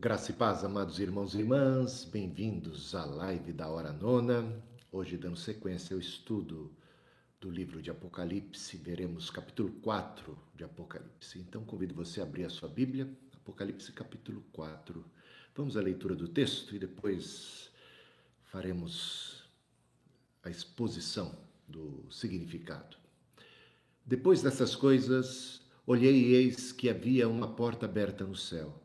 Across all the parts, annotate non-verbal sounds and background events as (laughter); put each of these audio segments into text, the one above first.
Graça e paz, amados irmãos e irmãs, bem-vindos à live da Hora Nona. Hoje, dando sequência ao estudo do livro de Apocalipse, veremos capítulo 4 de Apocalipse. Então, convido você a abrir a sua Bíblia, Apocalipse capítulo 4. Vamos à leitura do texto e depois faremos a exposição do significado. Depois dessas coisas, olhei e eis que havia uma porta aberta no céu.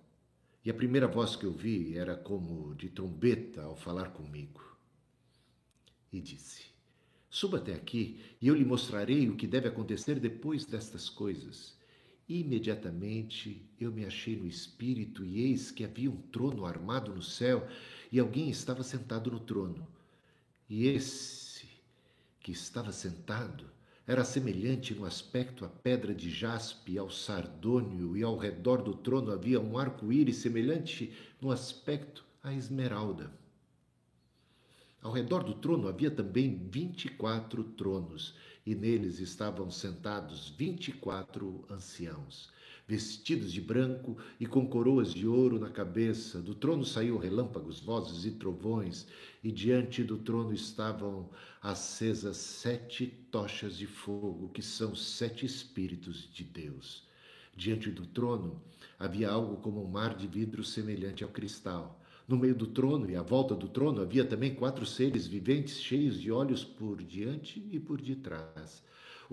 E a primeira voz que eu vi era como de trombeta ao falar comigo. E disse: Suba até aqui e eu lhe mostrarei o que deve acontecer depois destas coisas. Imediatamente eu me achei no espírito e eis que havia um trono armado no céu e alguém estava sentado no trono. E esse que estava sentado era semelhante no aspecto à pedra de jaspe, ao sardônio, e ao redor do trono havia um arco-íris semelhante no aspecto à esmeralda. Ao redor do trono havia também vinte e quatro tronos, e neles estavam sentados vinte e quatro anciãos vestidos de branco e com coroas de ouro na cabeça. Do trono saíam relâmpagos, vozes e trovões, e diante do trono estavam acesas sete tochas de fogo, que são sete espíritos de Deus. Diante do trono havia algo como um mar de vidro semelhante ao cristal. No meio do trono e à volta do trono havia também quatro seres viventes cheios de olhos por diante e por detrás.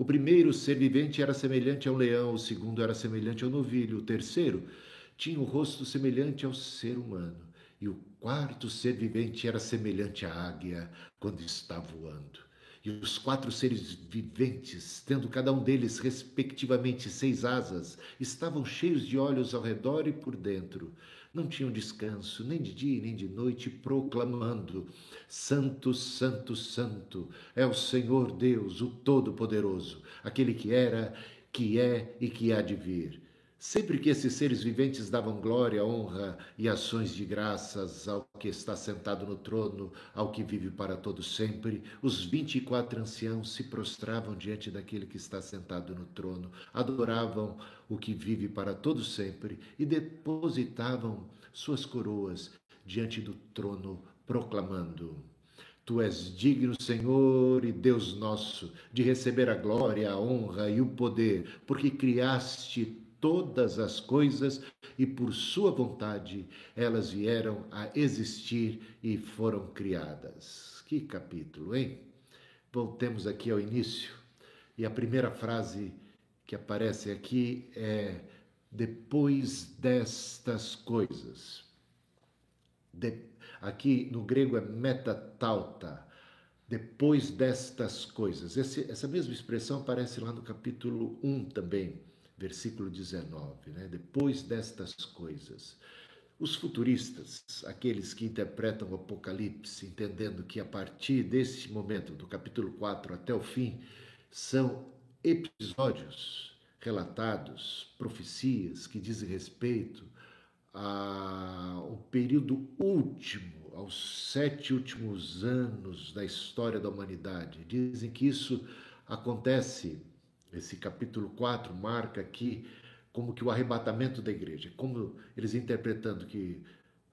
O primeiro ser vivente era semelhante ao leão, o segundo era semelhante ao novilho, o terceiro tinha o rosto semelhante ao ser humano, e o quarto ser vivente era semelhante à águia quando está voando. E os quatro seres viventes, tendo cada um deles respectivamente seis asas, estavam cheios de olhos ao redor e por dentro não tinham descanso, nem de dia nem de noite, proclamando: Santo, Santo, Santo é o Senhor Deus, o Todo-Poderoso, aquele que era, que é e que há de vir. Sempre que esses seres viventes davam glória, honra e ações de graças ao que está sentado no trono, ao que vive para todo sempre, os vinte e quatro anciãos se prostravam diante daquele que está sentado no trono, adoravam o que vive para todo sempre e depositavam suas coroas diante do trono, proclamando: Tu és digno, Senhor e Deus nosso, de receber a glória, a honra e o poder, porque criaste todas as coisas e por sua vontade elas vieram a existir e foram criadas. Que capítulo, hein? Voltemos aqui ao início e a primeira frase que aparece aqui é depois destas coisas. De, aqui no grego é metatauta, depois destas coisas. Esse, essa mesma expressão aparece lá no capítulo 1 também versículo 19, né? depois destas coisas. Os futuristas, aqueles que interpretam o Apocalipse, entendendo que a partir desse momento, do capítulo 4 até o fim, são episódios relatados, profecias que dizem respeito ao período último, aos sete últimos anos da história da humanidade. Dizem que isso acontece esse capítulo 4 marca aqui como que o arrebatamento da igreja, como eles interpretando que,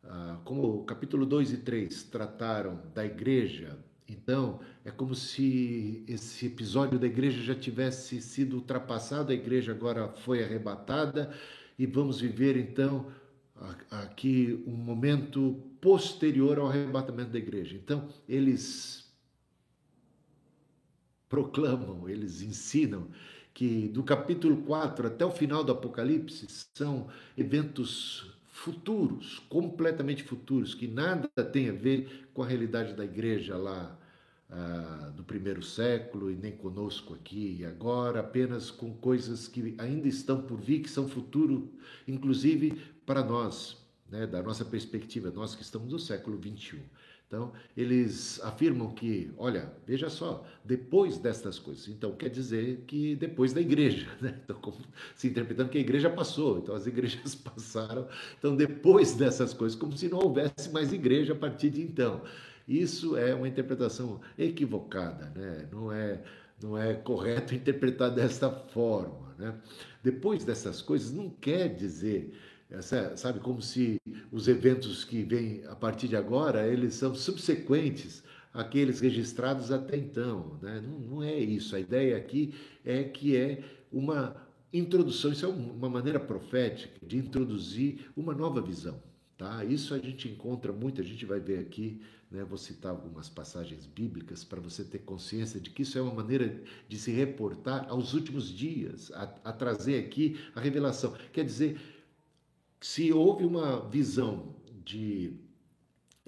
ah, como o capítulo 2 e 3 trataram da igreja, então é como se esse episódio da igreja já tivesse sido ultrapassado, a igreja agora foi arrebatada e vamos viver então aqui um momento posterior ao arrebatamento da igreja. Então, eles proclamam, eles ensinam que do capítulo 4 até o final do Apocalipse são eventos futuros, completamente futuros, que nada tem a ver com a realidade da igreja lá ah, do primeiro século e nem conosco aqui e agora, apenas com coisas que ainda estão por vir, que são futuro, inclusive para nós, né, da nossa perspectiva, nós que estamos no século 21. Então, eles afirmam que, olha, veja só, depois destas coisas, então quer dizer que depois da igreja, (laughs) né? Então, como, se interpretando que a igreja passou, então as igrejas (laughs) passaram, então depois dessas coisas, como se não houvesse mais igreja a partir de então. Isso é uma interpretação equivocada, né? Não é, não é correto (laughs) interpretar desta forma, né? Depois dessas coisas não quer dizer essa, sabe, como se os eventos que vêm a partir de agora, eles são subsequentes àqueles registrados até então. Né? Não, não é isso. A ideia aqui é que é uma introdução, isso é uma maneira profética de introduzir uma nova visão. Tá? Isso a gente encontra muito, a gente vai ver aqui, né? vou citar algumas passagens bíblicas para você ter consciência de que isso é uma maneira de se reportar aos últimos dias, a, a trazer aqui a revelação. Quer dizer, se houve uma visão de,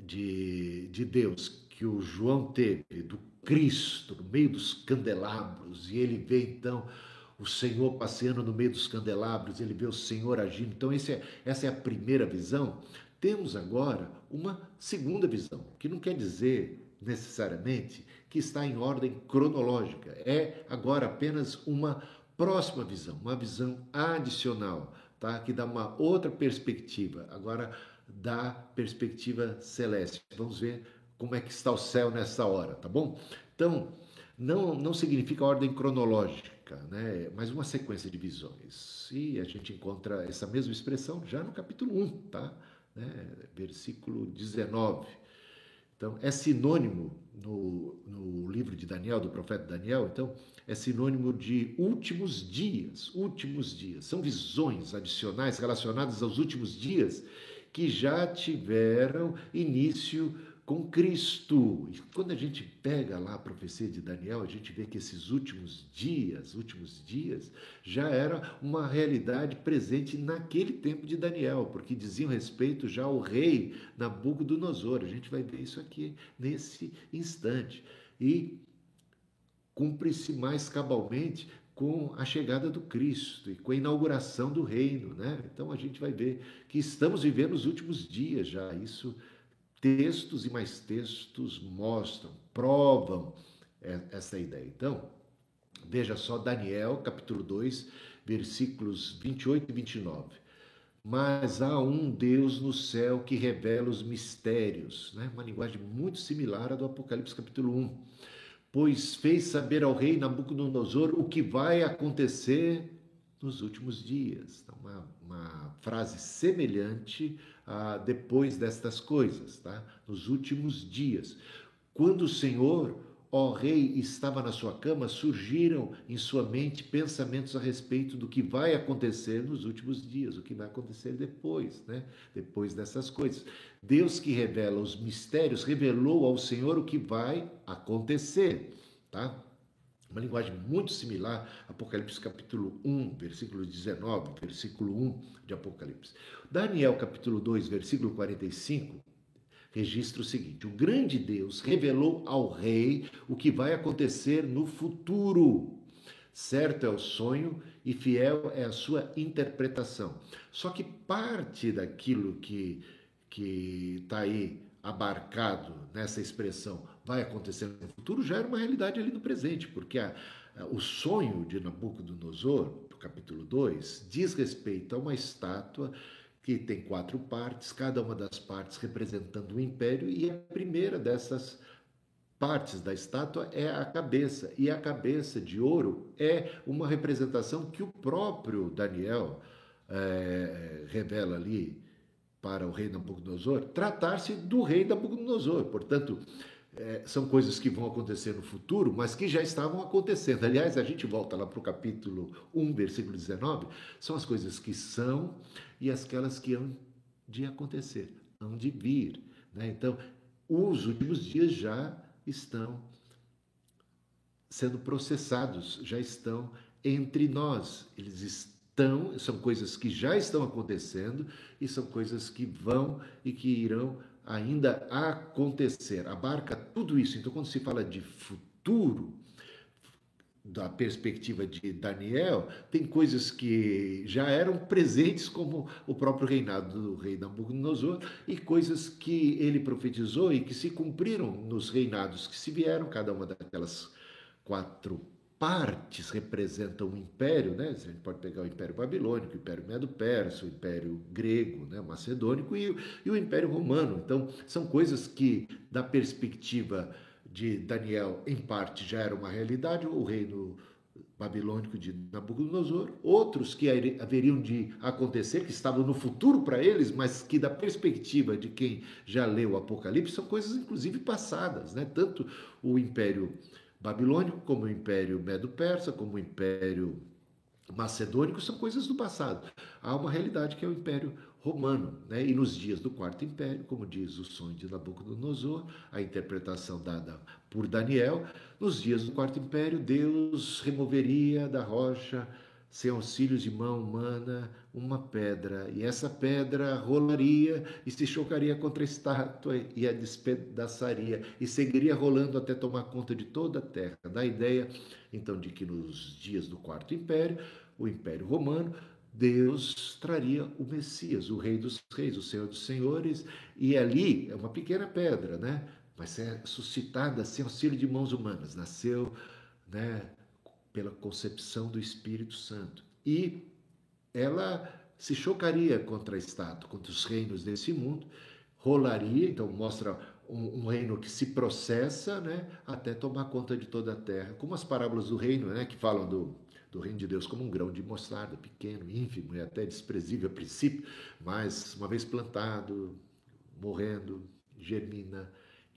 de, de Deus que o João teve, do Cristo, no meio dos candelabros, e ele vê então o Senhor passeando no meio dos candelabros, ele vê o Senhor agindo. Então, é, essa é a primeira visão. Temos agora uma segunda visão, que não quer dizer necessariamente que está em ordem cronológica. É agora apenas uma próxima visão, uma visão adicional, tá? que dá uma outra perspectiva, agora da perspectiva celeste. Vamos ver como é que está o céu nessa hora, tá bom? Então, não, não significa ordem cronológica né? mas uma sequência de visões. E a gente encontra essa mesma expressão já no capítulo 1, tá? Né? versículo 19. Então, é sinônimo no, no livro de Daniel, do profeta Daniel, então, é sinônimo de últimos dias, últimos dias. São visões adicionais relacionadas aos últimos dias que já tiveram início com Cristo. E quando a gente pega lá a profecia de Daniel, a gente vê que esses últimos dias, últimos dias, já era uma realidade presente naquele tempo de Daniel, porque diziam respeito já ao rei Nabucodonosor. A gente vai ver isso aqui nesse instante. E cumpre-se mais cabalmente com a chegada do Cristo e com a inauguração do reino, né? Então a gente vai ver que estamos vivendo os últimos dias já. Isso textos e mais textos mostram, provam essa ideia. Então, veja só Daniel, capítulo 2, versículos 28 e 29. Mas há um Deus no céu que revela os mistérios, né? uma linguagem muito similar à do Apocalipse capítulo 1. Pois fez saber ao rei Nabucodonosor o que vai acontecer nos últimos dias. Então, uma, uma frase semelhante a depois destas coisas, tá? nos últimos dias. Quando o Senhor, ó Rei, estava na sua cama, surgiram em sua mente pensamentos a respeito do que vai acontecer nos últimos dias, o que vai acontecer depois, né? depois dessas coisas. Deus que revela os mistérios, revelou ao Senhor o que vai acontecer. Tá? Uma linguagem muito similar, Apocalipse capítulo 1, versículo 19, versículo 1 de Apocalipse. Daniel capítulo 2, versículo 45, registra o seguinte: O grande Deus revelou ao rei o que vai acontecer no futuro. Certo é o sonho e fiel é a sua interpretação. Só que parte daquilo que que está aí abarcado nessa expressão vai acontecer no futuro já era uma realidade ali no presente, porque a, a, o sonho de Nabucodonosor, do capítulo 2, diz respeito a uma estátua que tem quatro partes, cada uma das partes representando um império, e a primeira dessas partes da estátua é a cabeça, e a cabeça de ouro é uma representação que o próprio Daniel é, revela ali para o rei Nabucodonosor, tratar-se do rei Nabucodonosor. Portanto, é, são coisas que vão acontecer no futuro, mas que já estavam acontecendo. Aliás, a gente volta lá para o capítulo 1, versículo 19, são as coisas que são e aquelas que hão de acontecer, hão de vir. Né? Então, os últimos dias já estão sendo processados, já estão entre nós, eles estão, são coisas que já estão acontecendo e são coisas que vão e que irão ainda acontecer. Abarca tudo isso. Então, quando se fala de futuro, da perspectiva de Daniel, tem coisas que já eram presentes, como o próprio reinado do rei Nabucodonosor, e coisas que ele profetizou e que se cumpriram nos reinados que se vieram, cada uma daquelas quatro partes representam o império, né? A gente pode pegar o Império Babilônico, o Império Medo-Persa, o Império Grego, né? Macedônico e, e o Império Romano. Então, são coisas que, da perspectiva de Daniel, em parte já era uma realidade, o reino babilônico de Nabucodonosor, outros que haveriam de acontecer, que estavam no futuro para eles, mas que da perspectiva de quem já leu o Apocalipse são coisas inclusive passadas, né? Tanto o Império Babilônico como o Império Medo-Persa, como o Império Macedônico são coisas do passado. Há uma realidade que é o Império Romano, né? E nos dias do Quarto Império, como diz o sonho de Nabucodonosor, a interpretação dada por Daniel, nos dias do Quarto Império, Deus removeria da rocha, sem auxílios de mão humana, uma pedra, e essa pedra rolaria e se chocaria contra a estátua e a despedaçaria, e seguiria rolando até tomar conta de toda a terra. Dá a ideia, então, de que nos dias do Quarto Império, o Império Romano, Deus traria o Messias, o Rei dos Reis, o Senhor dos Senhores, e ali é uma pequena pedra, né? mas é suscitada sem auxílio de mãos humanas, nasceu né, pela concepção do Espírito Santo. E ela se chocaria contra a estátua, contra os reinos desse mundo, rolaria, então mostra um, um, reino que se processa né, até tomar conta de toda a terra, como as parábolas do reino, né, que falam do, do reino de Deus como um grão de mostarda, pequeno, ínfimo e até desprezível a princípio, mas uma vez plantado, morrendo, germina,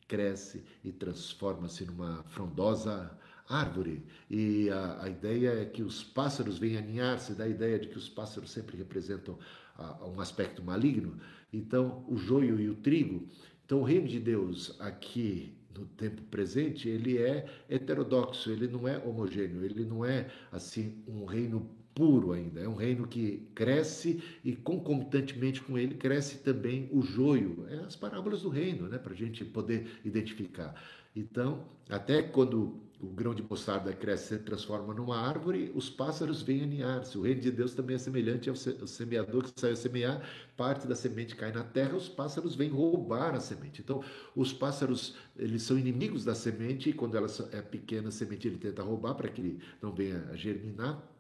cresce e transforma-se numa frondosa árvore. E a, a, ideia é que os pássaros venham aninhar-se, da ideia de que os pássaros sempre representam a, um aspecto maligno. Então, o joio e o trigo. Então, o reino de Deus aqui no tempo presente, ele é heterodoxo, ele não é homogêneo, ele não é assim um reino puro ainda. É um reino que cresce e concomitantemente com ele cresce também o joio. É as parábolas do reino, né, para a gente poder identificar. Então, até quando o grão de mostarda cresce se transforma numa árvore, os pássaros vêm aninhar-se. O reino de Deus também é semelhante ao semeador que saiu a semear, parte da semente cai na terra, os pássaros vêm roubar a semente. Então, os pássaros, eles são inimigos da semente e quando ela é pequena, a semente ele tenta roubar para que ele não venha a germinar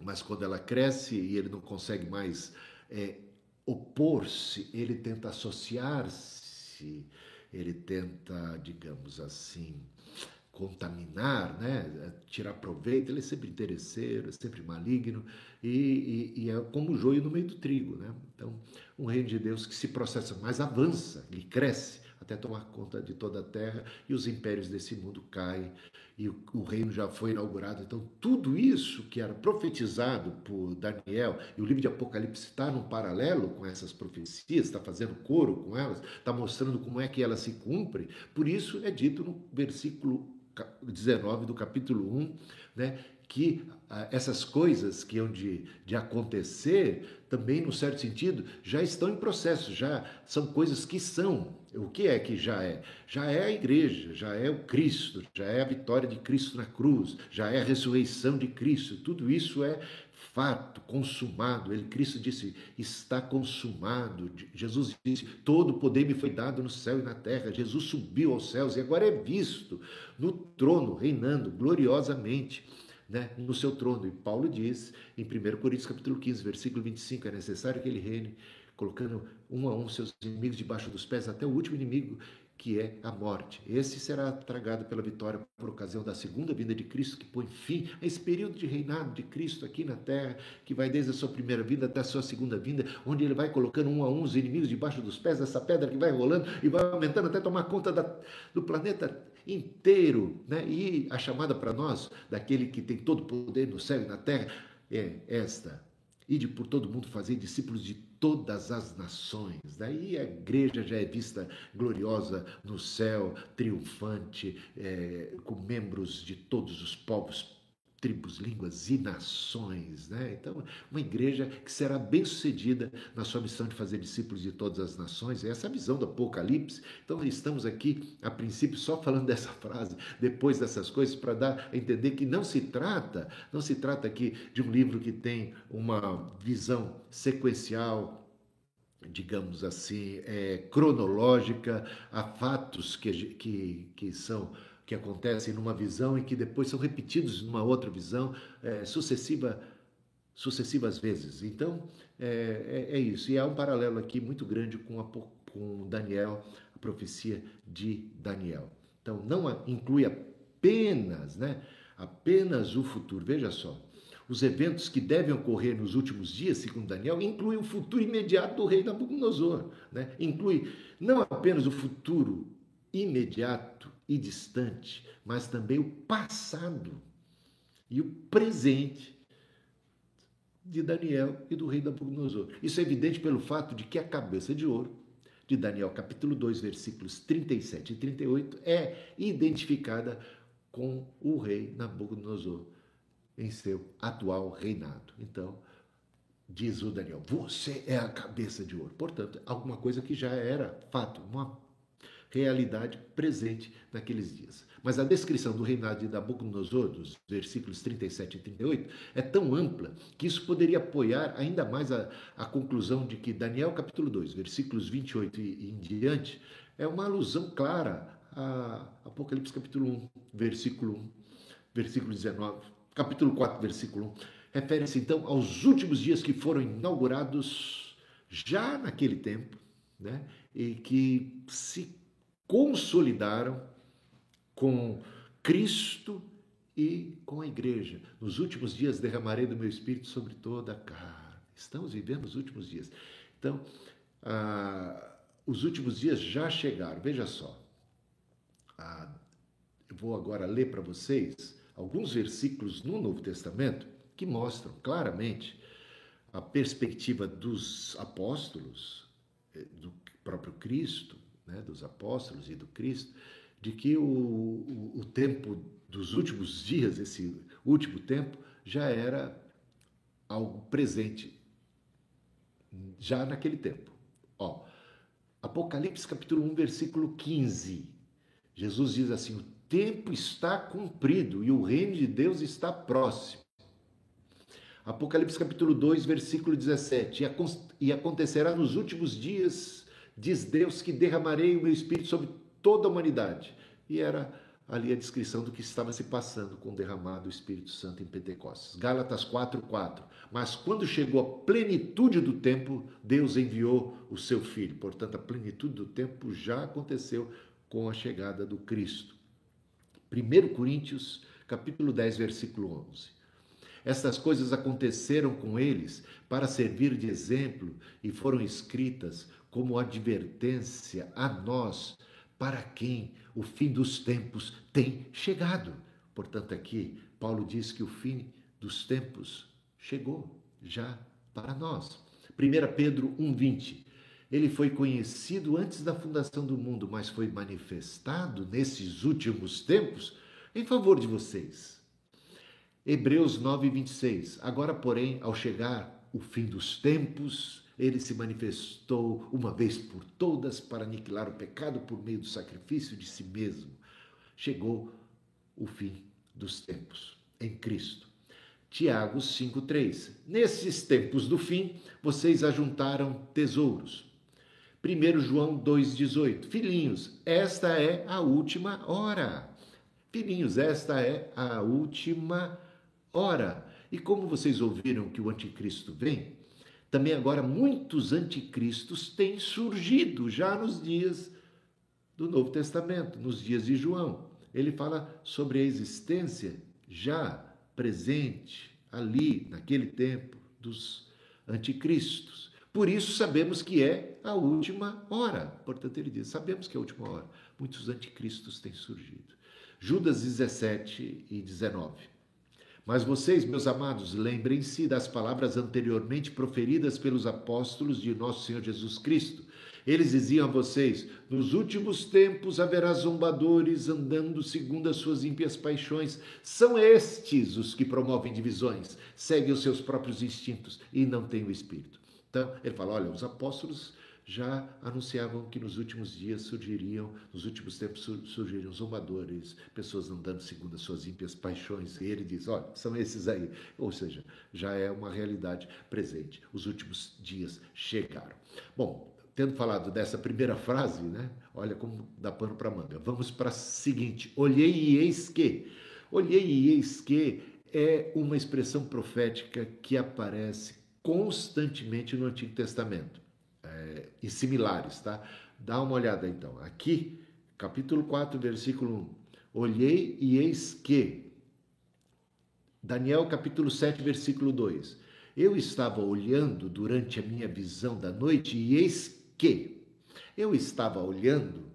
mas quando ela cresce e ele não consegue mais é, opor-se, ele tenta associar-se, ele tenta, digamos assim, contaminar, né? tirar proveito, ele é sempre interesseiro, é sempre maligno e, e, e, é como o joio no meio do trigo. Né? Então, um reino de Deus que se processa, mas avança, ele cresce até tomar conta de toda a terra e os impérios desse mundo caem e o, o, reino já foi inaugurado. Então, tudo isso que era profetizado por Daniel, e o livro de Apocalipse está num paralelo com essas profecias, está fazendo coro com elas, está mostrando como é que elas se cumprem. Por isso é dito no versículo 19 do capítulo 1, né, que ah, essas coisas que hão de, de acontecer, também, no certo sentido, já estão em processo, já são coisas que são. O que é que já é? Já é a igreja, já é o Cristo, já é a vitória de Cristo na cruz, já é a ressurreição de Cristo. Tudo isso é fato consumado. Ele Cristo disse: "Está consumado". Jesus disse: "Todo o poder me foi dado no céu e na terra". Jesus subiu aos céus e agora é visto no trono, reinando gloriosamente né, no seu trono. E Paulo diz em 1 Coríntios capítulo 15, versículo 25, é necessário que ele reine, colocando um a um seus inimigos debaixo dos pés, até o último inimigo, que é a morte. Esse será tragado pela vitória por ocasião da segunda vinda de Cristo, que põe fim a esse período de reinado de Cristo aqui na terra, que vai desde a sua primeira vinda até a sua segunda vinda, onde ele vai colocando um a um os inimigos debaixo dos pés dessa pedra que vai rolando e vai aumentando até tomar conta da, do planeta inteiro. Né? E a chamada para nós, daquele que tem todo o poder no céu e na terra, é esta: ide por todo mundo fazer discípulos de todas as nações. Daí a igreja já é vista gloriosa no céu, triunfante, é, com membros de todos os povos tribos, línguas e nações, né? Então, uma igreja que será bem-sucedida na sua missão de fazer discípulos de todas as nações. Essa é a visão do Apocalipse. Então, estamos aqui a princípio só falando (laughs) dessa frase, depois dessas coisas para dar a entender que não se trata, não se trata aqui de um livro que tem uma visão sequencial, digamos assim, é, cronológica a fatos que, que, que são que acontecem numa visão e que depois são repetidos numa outra visão é, sucessiva, sucessivas vezes. Então, é, é, é, isso. E há um paralelo aqui muito grande com, a, com Daniel, a profecia de Daniel. Então, não inclui apenas né, apenas o futuro. Veja só, os eventos que devem ocorrer nos últimos dias, segundo Daniel, incluem o futuro imediato do rei Nabucodonosor. Né? Inclui não apenas o futuro imediato e distante, mas também o passado e o presente de Daniel e do rei Nabucodonosor. Isso é evidente pelo fato de que a cabeça de ouro de Daniel, capítulo 2, versículos 37 e 38, é identificada com o rei Nabucodonosor em seu atual reinado. Então, diz o Daniel, você é a cabeça de ouro. Portanto, alguma coisa que já era fato, uma realidade presente naqueles dias. Mas a descrição do reinado de Nabucodonosor, dos versículos 37 e 38, é tão ampla que isso poderia apoiar ainda mais a, a conclusão de que Daniel capítulo 2, versículos 28 e, em diante, é uma alusão clara a Apocalipse capítulo 1, versículo 1, versículo 19, capítulo 4, versículo 1. Refere-se então aos últimos dias que foram inaugurados já naquele tempo, né? E que se consolidaram com Cristo e com a igreja. Nos últimos dias derramarei do meu espírito sobre toda a carne. Estamos vivendo os últimos dias. Então, ah, os últimos dias já chegaram. Veja só. Ah, eu vou agora ler para vocês alguns versículos no Novo Testamento que mostram claramente a perspectiva dos apóstolos, eh, do próprio Cristo, né, dos apóstolos e do Cristo, de que o, o, o tempo dos últimos dias, esse último tempo, já era algo presente já naquele tempo. Ó, Apocalipse capítulo 1, versículo 15. Jesus diz assim: "O tempo está cumprido e o reino de Deus está próximo". Apocalipse capítulo 2, versículo 17. E acontecerá nos últimos dias, diz Deus, que derramarei o meu espírito sobre toda a humanidade. E era ali a descrição do que estava se passando com o derramado do Espírito Santo em Pentecostes. Gálatas 4:4. Mas quando chegou a plenitude do tempo, Deus enviou o seu filho. Portanto, a plenitude do tempo já aconteceu com a chegada do Cristo. 1 Coríntios, capítulo 10, versículo 11. Estas coisas aconteceram com eles para servir de exemplo e foram escritas como advertência a nós para quem o fim dos tempos tem chegado. Portanto, aqui Paulo diz que o fim dos tempos chegou já para nós. 1 Pedro 1,20. Ele foi conhecido antes da fundação do mundo, mas foi manifestado nesses últimos tempos em favor de vocês. Hebreus 9,26. Agora, porém, ao chegar o fim dos tempos, ele se manifestou uma vez por todas para aniquilar o pecado por meio do sacrifício de si mesmo. Chegou o fim dos tempos em Cristo. Tiago 5,3 Nesses tempos do fim, vocês ajuntaram tesouros. 1 João 2,18 Filhinhos, esta é a última hora. Filhinhos, esta é a última hora. E como vocês ouviram que o anticristo vem, também agora muitos anticristos têm surgido já nos dias do Novo Testamento, nos dias de João. Ele fala sobre a existência já presente ali, naquele tempo, dos anticristos. Por isso sabemos que é a última hora. Portanto, ele diz: sabemos que é a última hora. Muitos anticristos têm surgido. Judas 17 e 19. Mas vocês, meus amados, lembrem-se das palavras anteriormente proferidas pelos apóstolos de nosso Senhor Jesus Cristo. Eles diziam a vocês: Nos últimos tempos haverá zombadores andando segundo as suas ímpias paixões. São estes os que promovem divisões, seguem os seus próprios instintos e não têm o espírito. Então, ele fala: olha, os apóstolos já anunciavam que nos últimos dias surgiriam, nos últimos tempos surgiriam zombadores, pessoas andando segundo as suas ímpias paixões. E ele diz: olha, são esses aí. Ou seja, já é uma realidade presente. Os últimos dias chegaram. Bom, tendo falado dessa primeira frase, né? Olha como dá pano para manga. Vamos para a seguinte: olhei e eis que. Olhei e eis que é uma expressão profética que aparece constantemente no Antigo Testamento é, e similares, tá? Dá uma olhada então. Aqui, capítulo 4, versículo 1. Olhei e eis que. Daniel capítulo 7, versículo 2. Eu estava olhando durante a minha visão da noite e eis que eu estava olhando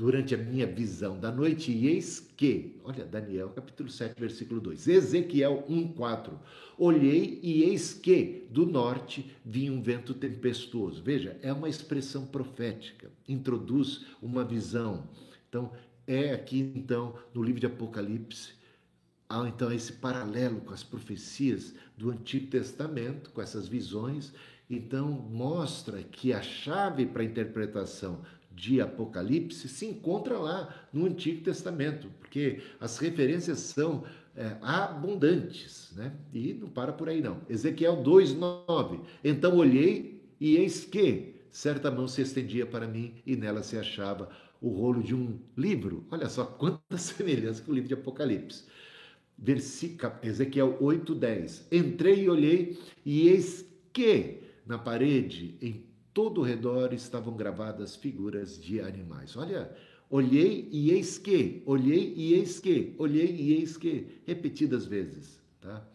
durante a minha visão da noite, e eis que, olha, Daniel capítulo 7, versículo 2, Ezequiel 1, 4, olhei e eis que do norte vinha um vento tempestuoso. Veja, é uma expressão profética, introduz uma visão. Então, é aqui então no livro de Apocalipse, há então esse paralelo com as profecias do Antigo Testamento, com essas visões, então mostra que a chave para a interpretação de Apocalipse se encontra lá no Antigo Testamento, porque as referências são é, abundantes, né? E não para por aí não. Ezequiel 2:9. Então olhei e eis que certa mão se estendia para mim e nela se achava o rolo de um livro. Olha só quanta (laughs) semelhança com o livro de Apocalipse. Versículo, Ezequiel 8:10. Entrei e olhei e eis que na parede em todo o redor estavam gravadas figuras de animais. Olha, olhei e eis que, olhei e eis que, olhei e eis que, repetidas vezes, tá?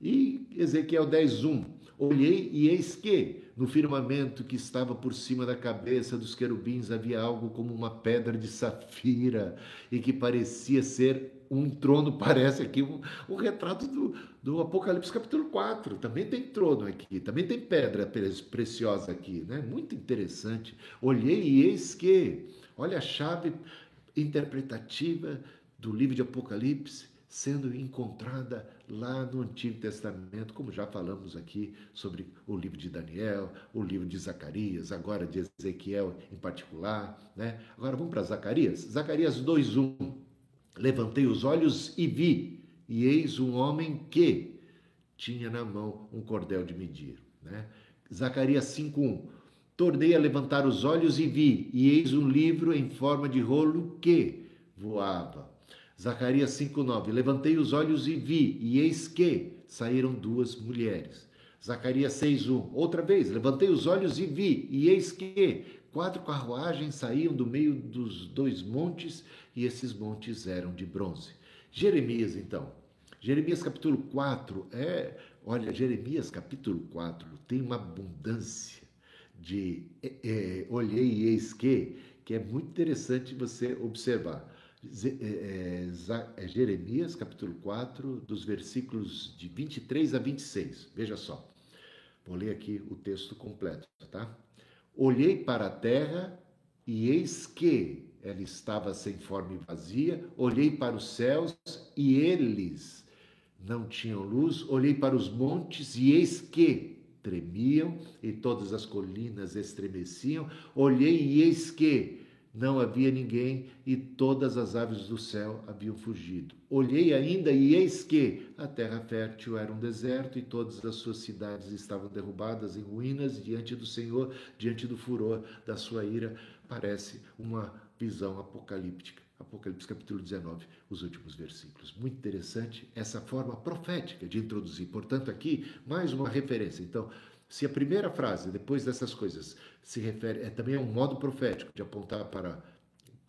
E Ezequiel 10:1, olhei e eis que no firmamento que estava por cima da cabeça dos querubins havia algo como uma pedra de safira e que parecia ser um trono, (laughs) parece aqui um, um retrato do, do Apocalipse capítulo 4. Também tem trono aqui, também tem pedra preciosa aqui, né? Muito interessante. Olhei e eis que, olha a chave interpretativa do livro de Apocalipse sendo encontrada lá no Antigo Testamento, como já falamos aqui sobre o livro de Daniel, o livro de Zacarias, agora de Ezequiel em particular, né? Agora vamos para Zacarias. Zacarias 2:1. Levantei os olhos e vi, e eis um homem que tinha na mão um cordel de medir, né? Zacarias 5:1. Tornei a levantar os olhos e vi, e eis um livro em forma de rolo que voava. Zacarias 5:9. Levantei os olhos e vi, e eis que saíram duas mulheres. Zacarias 6:1. Outra vez, levantei os olhos e vi, e eis que quatro carruagens saíam do meio dos dois montes, e esses montes eram de bronze. Jeremias, então. Jeremias capítulo 4 é, olha, Jeremias capítulo 4 tem uma abundância de é, é, olhei e eis que, que é muito interessante você observar. É, é, é Jeremias, capítulo 4, dos versículos de 23 a 26. Veja só. Vou ler aqui o texto completo, tá? Olhei para a terra e eis que ela estava sem forma e vazia. Olhei para os céus e eles não tinham luz. Olhei para os montes e eis que tremiam e todas as colinas estremeciam. Olhei e eis que não havia ninguém e todas as aves do céu haviam fugido. Olhei ainda e eis que a terra fértil era um deserto e todas as suas cidades estavam derrubadas em ruínas diante do Senhor, diante do furor da sua ira. Parece uma visão apocalíptica. Apocalipse capítulo 19, os últimos versículos. Muito interessante essa forma profética de introduzir. Portanto, aqui mais uma referência. Então, se a primeira frase, depois dessas coisas, se refere, é também um modo profético de apontar para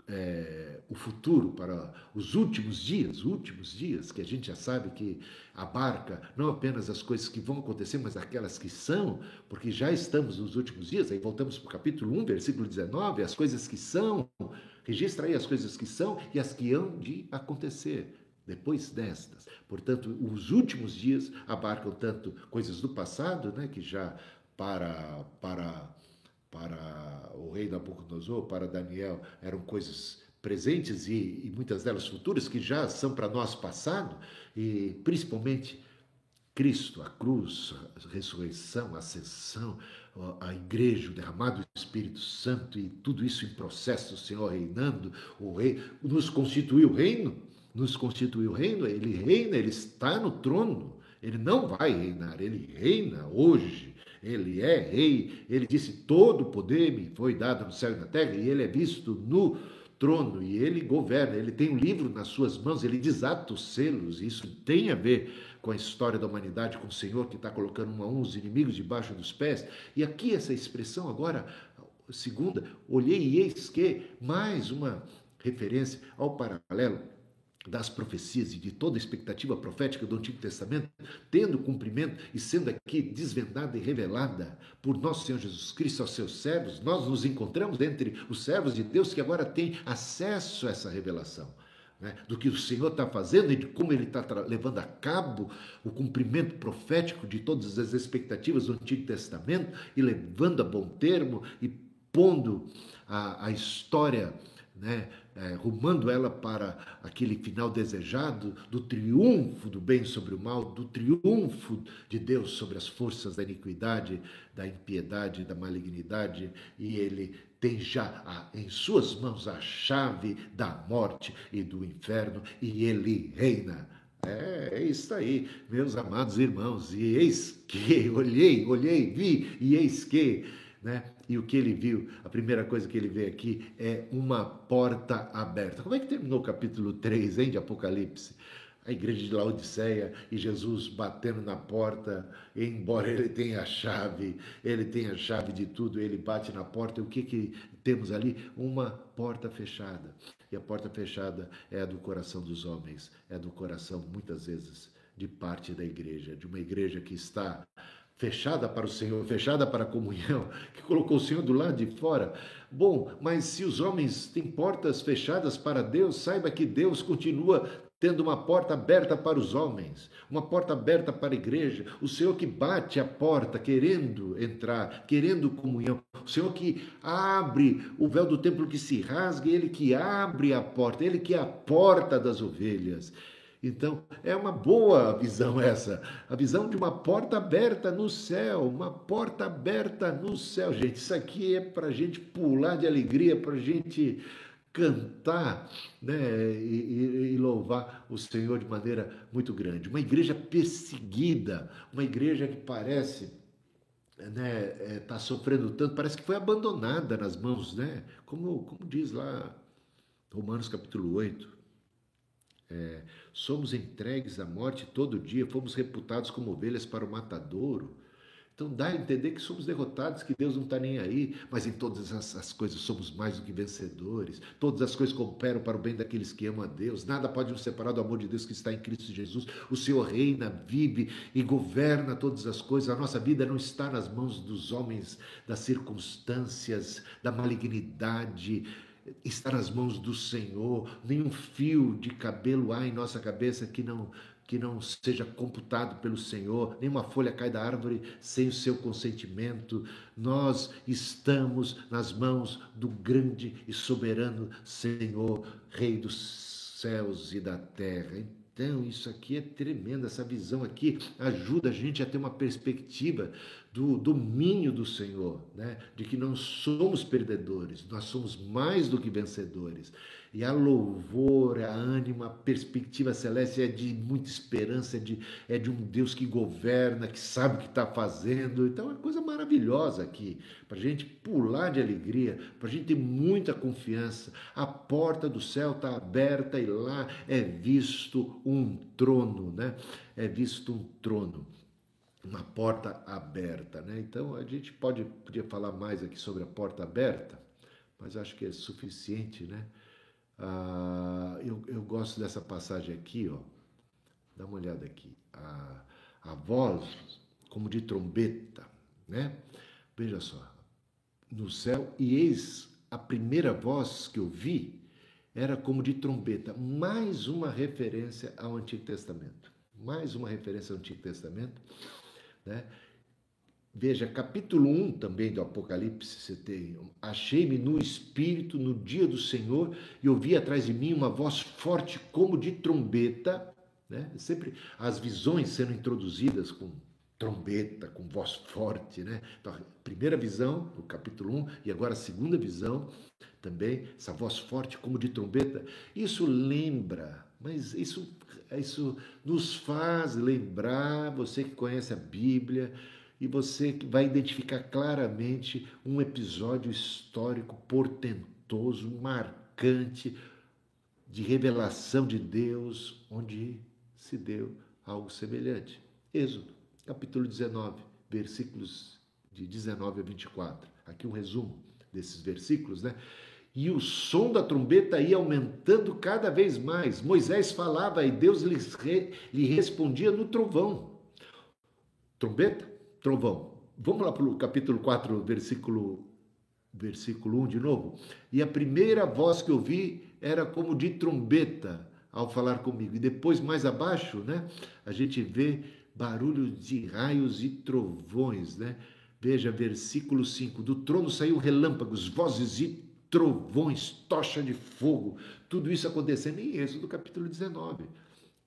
é, o futuro, para os últimos dias, últimos dias, que a gente já sabe que abarca não apenas as coisas que vão acontecer, mas aquelas que são, porque já estamos nos últimos dias, aí voltamos para o capítulo 1, versículo 19, as coisas que são, registra aí as coisas que são e as que hão de acontecer depois destas. Portanto, os últimos dias abarcam tanto coisas do passado, né, que já para para para o rei Nabucodonosor, para Daniel, eram coisas presentes e, e muitas delas futuras que já são para nós passado e principalmente Cristo, a cruz, a ressurreição, a ascensão, a igreja, o derramado do Espírito Santo e tudo isso em processo, o Senhor reinando, o rei nos constituiu reino nos constituiu reino, ele reina, ele está no trono, ele não vai reinar, ele reina hoje, ele é rei, ele disse: todo o poder me foi dado no céu e na terra, e ele é visto no trono, e ele governa, ele tem um livro nas suas mãos, ele desata os selos, e isso tem a ver com a história da humanidade, com o Senhor que está colocando um a um os inimigos debaixo dos pés. E aqui essa expressão agora, segunda, olhei e eis que, mais uma referência ao paralelo das profecias e de toda a expectativa profética do Antigo Testamento, tendo cumprimento e sendo aqui desvendada e revelada por nosso Senhor Jesus Cristo aos seus servos, nós nos encontramos entre os servos de Deus que agora têm acesso a essa revelação. Né, do que o Senhor está fazendo e de como Ele está levando a cabo o cumprimento profético de todas as expectativas do Antigo Testamento e levando a bom termo e pondo a, a história né, é, rumando ela para aquele final desejado do triunfo do bem sobre o mal, do triunfo de Deus sobre as forças da iniquidade, da impiedade, da malignidade, e ele tem já a, em suas mãos a chave da morte e do inferno, e ele reina. É, é isso aí, meus amados irmãos, e eis que, olhei, olhei, vi, e eis que né? E o que ele viu, a primeira coisa que ele vê aqui é uma porta aberta. Como é que terminou o capítulo 3 hein, de Apocalipse? A igreja de Laodiceia e Jesus batendo na porta, embora ele tenha a chave, ele tem a chave de tudo, ele bate na porta. E o que, que temos ali? Uma porta fechada. E a porta fechada é a do coração dos homens, é do coração, muitas vezes, de parte da igreja, de uma igreja que está fechada para o Senhor, fechada para a comunhão, (laughs) que colocou o Senhor do lado de fora. Bom, mas se os homens têm portas fechadas para Deus, saiba que Deus continua tendo uma porta aberta para os homens, uma porta aberta para a igreja, o Senhor que bate a porta querendo entrar, querendo comunhão, o Senhor que abre o véu do templo que se rasga, ele que abre a porta, ele que é a porta das ovelhas. Então, é uma boa visão essa, a visão de uma porta aberta no céu, uma porta aberta no céu. Gente, isso aqui é para a gente pular de alegria, para a gente cantar né, e, e, louvar o Senhor de maneira muito grande. Uma igreja perseguida, uma igreja que parece né, é, tá sofrendo tanto, parece que foi abandonada nas mãos, né? Como, como diz lá Romanos capítulo 8. É, somos entregues à morte todo dia, fomos reputados como ovelhas para o matadouro. Então dá a entender que somos derrotados, que Deus não está nem aí, mas em todas as, coisas somos mais do que vencedores. Todas as coisas cooperam para o bem daqueles que amam a Deus. Nada pode nos separar do amor de Deus que está em Cristo Jesus. O Senhor reina, vive e governa todas as coisas. A nossa vida não está nas mãos dos homens, das circunstâncias, da malignidade está nas mãos do Senhor. Nenhum fio de cabelo há em nossa cabeça que não que não seja computado pelo Senhor, nenhuma folha cai da árvore sem o seu consentimento. Nós estamos nas mãos do grande e soberano Senhor, Rei dos céus e da terra. Então, isso aqui é tremendo, essa visão aqui ajuda a gente a ter uma perspectiva do domínio do Senhor, né? de que não somos perdedores, nós somos mais do que vencedores. E a louvor, a ânima, a perspectiva celeste é de muita esperança, é de, é de um Deus que governa, que sabe o que está fazendo. Então é uma coisa maravilhosa aqui, para a gente pular de alegria, para a gente ter muita confiança. A porta do céu está aberta e lá é visto um trono, né? É visto um trono uma porta aberta, né? Então a gente pode podia falar mais aqui sobre a porta aberta, mas acho que é suficiente, né? Ah, eu, eu gosto dessa passagem aqui, ó. Dá uma olhada aqui. A, a voz como de trombeta, né? Veja só. No céu, e eis a primeira voz que eu vi era como de trombeta. Mais uma referência ao Antigo Testamento. Mais uma referência ao Antigo Testamento. Né? Veja, capítulo 1 também do Apocalipse, você tem. Achei-me no Espírito no dia do Senhor e ouvi atrás de mim uma voz forte como de trombeta. Né? Sempre as visões sendo introduzidas com trombeta, com voz forte. Né? Então, primeira visão, no capítulo 1, e agora a segunda visão também, essa voz forte como de trombeta. Isso lembra, mas isso, isso nos faz lembrar, você que conhece a Bíblia, e você vai identificar claramente um episódio histórico portentoso, marcante, de revelação de Deus, onde se deu algo semelhante. Êxodo, capítulo 19, versículos de 19 a 24. Aqui um resumo desses versículos, né? E o som da trombeta ia aumentando cada vez mais. Moisés falava e Deus lhe, lhe respondia no trovão. Trombeta, trovão. Vamos lá para o capítulo 4, versículo, versículo 1 de novo. E a primeira voz que eu vi era como de trombeta ao falar comigo. E depois, mais abaixo, né, a gente vê barulho de raios e trovões, né? Veja, versículo 5: Do trono saiu relâmpagos, vozes e trovões, tocha de fogo. Tudo isso acontecendo em Êxodo capítulo 19,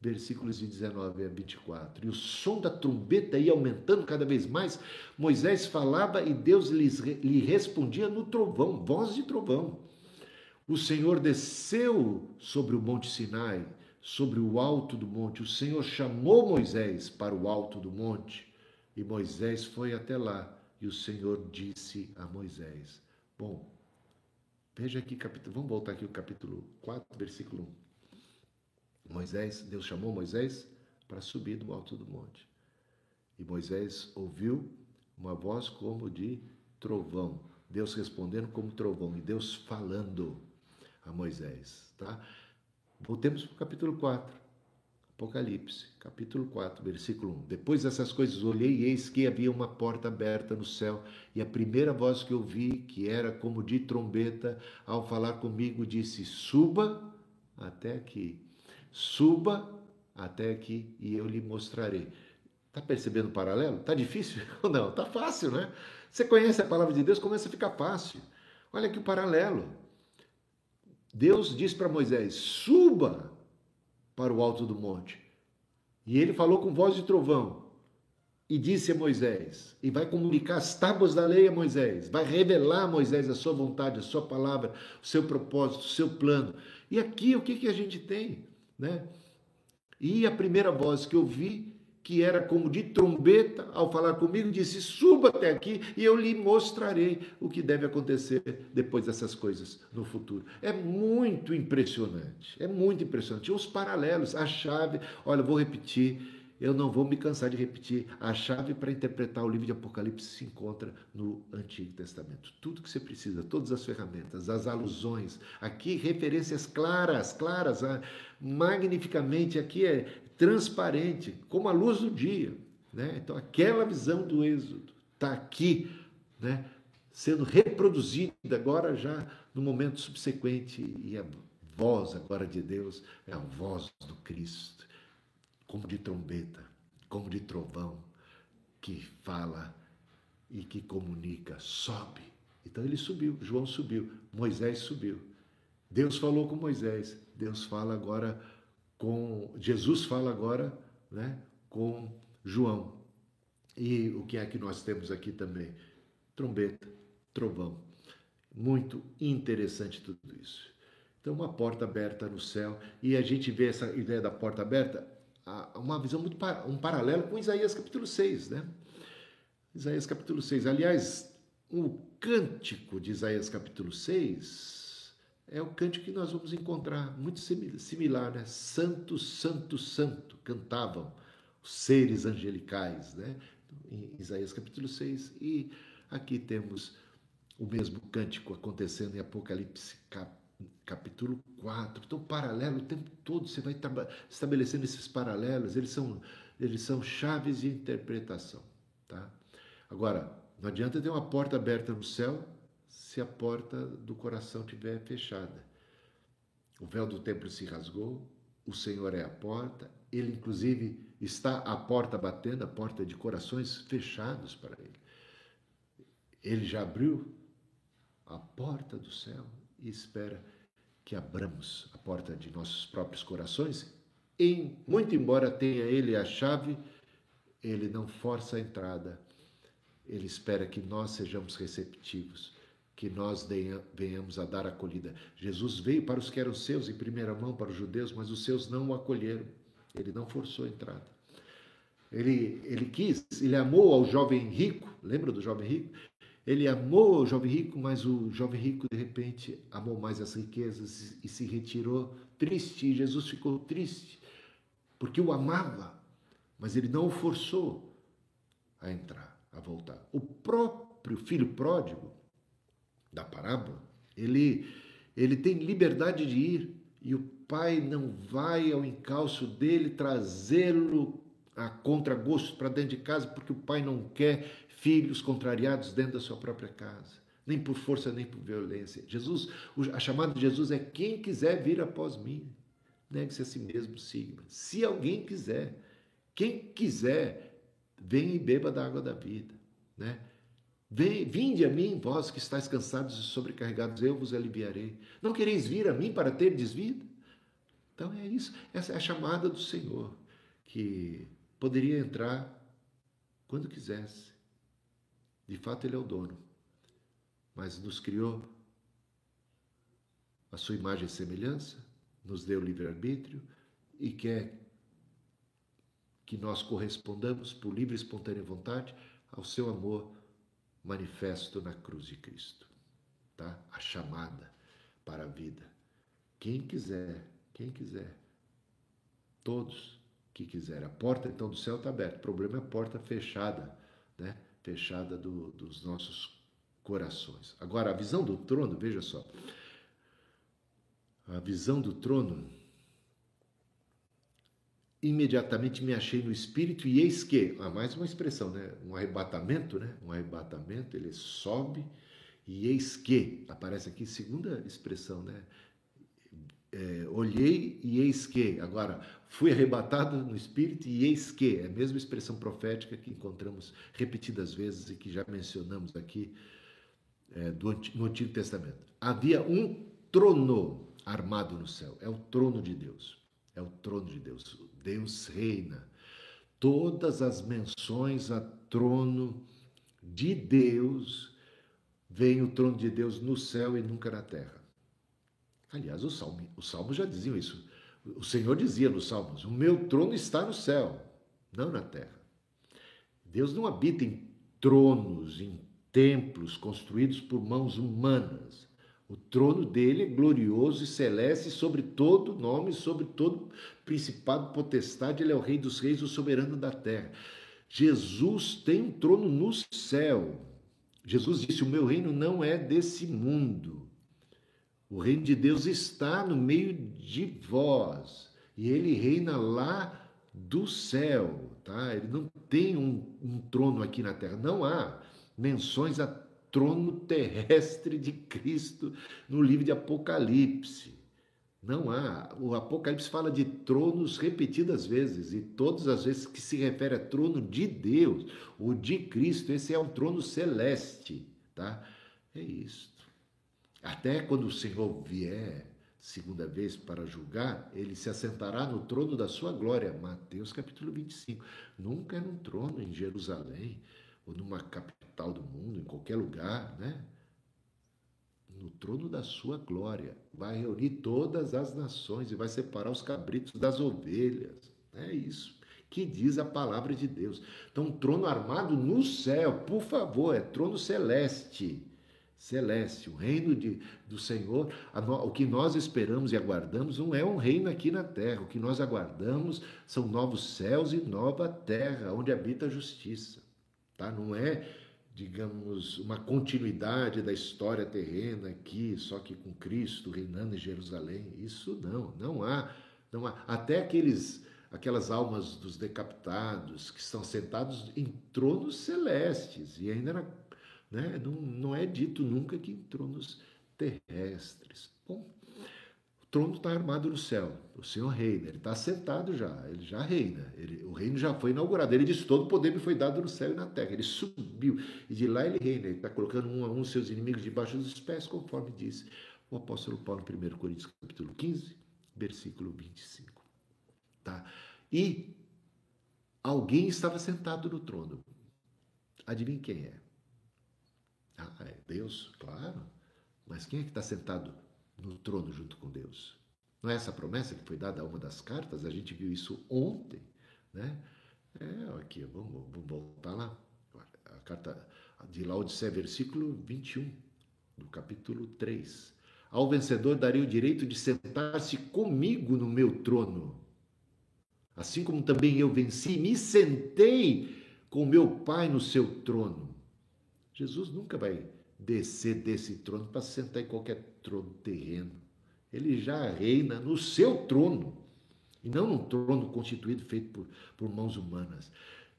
versículos de 19 a 24. E o som da trombeta ia aumentando cada vez mais. Moisés falava e Deus lhe respondia no trovão, voz de trovão. O Senhor desceu sobre o monte Sinai, sobre o alto do monte. O Senhor chamou Moisés para o alto do monte. E Moisés foi até lá. E o Senhor disse a Moisés: Bom, veja aqui, capítulo, vamos voltar aqui o capítulo 4, versículo 1. Moisés, Deus chamou Moisés para subir do alto do monte. E Moisés ouviu uma voz como de trovão. Deus respondendo como trovão e Deus falando a Moisés, tá? Voltemos para o capítulo 4. Apocalipse, capítulo 4, versículo 1. Depois dessas coisas olhei e eis que havia uma porta aberta no céu, e a primeira voz que ouvi, que era como de trombeta, ao falar comigo, disse: Suba até aqui, suba até aqui, e eu lhe mostrarei. Está percebendo o paralelo? Está difícil (laughs) ou não? Está fácil, né? Você conhece a palavra de Deus, começa a ficar fácil. Olha aqui o paralelo. Deus diz para Moisés: suba para o alto do monte. E ele falou com voz de trovão e disse a Moisés, e vai comunicar as tábuas da lei a Moisés, vai revelar a Moisés a sua vontade, a sua palavra, o seu propósito, o seu plano. E aqui o que, que a gente tem? Né? E a primeira voz que eu vi que era como de trombeta, ao falar comigo, disse: Suba até aqui e eu lhe mostrarei o que deve acontecer depois dessas coisas no futuro. É muito impressionante, é muito impressionante. Os paralelos, a chave, olha, vou repetir, eu não vou me cansar de repetir. A chave para interpretar o livro de Apocalipse se encontra no Antigo Testamento. Tudo que você precisa, todas as ferramentas, as alusões, aqui referências claras, claras, ah, magnificamente, aqui é transparente, como a luz do dia. Né? Então, aquela visão do Êxodo está aqui, né? sendo reproduzida agora já no momento subsequente. E a voz agora de Deus é a voz do Cristo, como de trombeta, como de trovão, que fala e que comunica, sobe. Então ele subiu, João subiu, Moisés subiu. Deus falou com Moisés, Deus fala agora com Jesus fala agora, né, com João. E o que é que nós temos aqui também? Trombeta, trovão. Muito interessante tudo isso. Então, uma porta aberta no céu, e a gente vê essa ideia da porta aberta, uma visão muito um paralelo com Isaías capítulo 6, né? Isaías capítulo 6. Aliás, o cântico de Isaías capítulo 6 é o cântico que nós vamos encontrar, muito similar, né? Santo, Santo, Santo, cantavam os seres angelicais, né? Em Isaías capítulo 6. E aqui temos o mesmo cântico acontecendo em Apocalipse capítulo 4. Então, paralelo o tempo todo, você vai estabelecendo esses paralelos, eles são, eles são chaves de interpretação, tá? Agora, não adianta ter uma porta aberta no céu se a porta do coração estiver fechada. O véu do templo se rasgou, o Senhor é a porta, ele inclusive está à porta batendo, a porta de corações fechados para ele. Ele já abriu a porta do céu e espera que abramos a porta de nossos próprios corações. E, muito embora tenha ele a chave, ele não força a entrada. Ele espera que nós sejamos receptivos que nós venhamos a dar acolhida. Jesus veio para os que eram seus em primeira mão, para os judeus, mas os seus não o acolheram. Ele não forçou a entrada. Ele, ele quis, ele amou ao jovem rico, lembra do jovem rico? Ele amou o jovem rico, mas o jovem rico, de repente, amou mais as riquezas e se retirou triste. E Jesus ficou triste, porque o amava, mas ele não o forçou a entrar, a voltar. O próprio filho pródigo, da parábola, ele, Ele tem liberdade de ir e o pai não vai ao encalço dele trazê-lo a contragosto para dentro de casa porque o pai não quer filhos contrariados dentro da sua própria casa, nem por força nem por violência. Jesus, a chamada de Jesus é quem quiser vir após mim, negue-se a si mesmo, siga. Se alguém quiser, quem quiser, venha e beba da água da vida, né? Vinde a mim, vós que estáis cansados e sobrecarregados, eu vos aliviarei. Não quereis vir a mim para ter desvida? Então é isso, essa é a chamada do Senhor, que poderia entrar quando quisesse. De fato, Ele é o dono, mas nos criou a sua imagem e semelhança, nos deu livre-arbítrio e quer que nós correspondamos por livre e espontânea vontade ao seu amor manifesto na cruz de Cristo. Tá? A chamada para a vida. Quem quiser, quem quiser. Todos que quiser. A porta então do céu está aberta. O problema é a porta fechada, né? Fechada do, dos nossos corações. Agora, a visão do trono, veja só. A visão do trono imediatamente me achei no espírito e eis que, ah, mais uma expressão, né? Um arrebatamento, né? Um arrebatamento, ele sobe e eis que, aparece aqui segunda expressão, né? É, olhei e eis que, agora fui arrebatado no espírito e eis que, é a mesma expressão profética que encontramos repetidas vezes e que já mencionamos aqui é, do, no Antigo Testamento. Havia um trono armado no céu, é o trono de Deus. É o trono de Deus. Deus reina. Todas as menções a trono de Deus, vem o trono de Deus no céu e nunca na terra. Aliás, os salmos, os salmos já diziam isso. O Senhor dizia nos salmos: O meu trono está no céu, não na terra. Deus não habita em tronos, em templos construídos por mãos humanas. O trono dele é glorioso e celeste sobre todo nome, sobre todo principado, potestade. Ele é o Rei dos Reis, o soberano da terra. Jesus tem um trono no céu. Jesus disse: O meu reino não é desse mundo. O reino de Deus está no meio de vós. E ele reina lá do céu. Tá? Ele não tem um, um trono aqui na terra. Não há menções a trono terrestre de Cristo no livro de Apocalipse. Não há. O Apocalipse fala de tronos repetidas vezes, e todas as vezes que se refere a trono de Deus, o de Cristo, esse é um trono celeste, tá? É isto. Até quando o Senhor vier segunda vez para julgar, ele se assentará no trono da sua glória. Mateus capítulo 25. Nunca é num trono em Jerusalém ou numa capital do mundo, em qualquer lugar, né? No trono da sua glória, vai reunir todas as nações e vai separar os cabritos das ovelhas. É isso que diz a palavra de Deus. Então, trono armado no céu, por favor, é trono celeste. Celeste, o reino de, do Senhor, o que nós esperamos e aguardamos não é um reino aqui na terra, o que nós aguardamos são novos céus e nova terra, onde habita a justiça tá? Não é, digamos, uma continuidade da história terrena aqui, só que com Cristo reinando em Jerusalém. Isso não, não há, não há. Até aqueles aquelas almas dos decapitados que estão sentados em tronos celestes e ainda né, não, não é dito nunca que em tronos terrestres. Bom, trono está armado no céu. O Senhor reina, ele está sentado já, ele já reina. Ele, o reino já foi inaugurado. Ele disse: todo o poder me foi dado no céu e na terra. Ele subiu e de lá ele reina. Ele está colocando um a um seus inimigos debaixo dos pés, conforme disse o apóstolo Paulo em 1 Coríntios capítulo 15, versículo 25. Tá? E alguém estava sentado no trono. Adivinhe quem é? Ah, é Deus, claro. Mas quem é que está sentado no trono junto com Deus. Não é essa promessa que foi dada a uma das cartas? A gente viu isso ontem, né? É, aqui, vamos, vamos voltar lá. A carta de Laodicea, versículo 21, do capítulo 3. Ao vencedor darei o direito de sentar-se comigo no meu trono. Assim como também eu venci, me sentei com meu Pai no seu trono. Jesus nunca vai descer desse trono para sentar em qualquer trono terreno. Ele já reina no seu trono, e não num trono constituído feito por, por mãos humanas.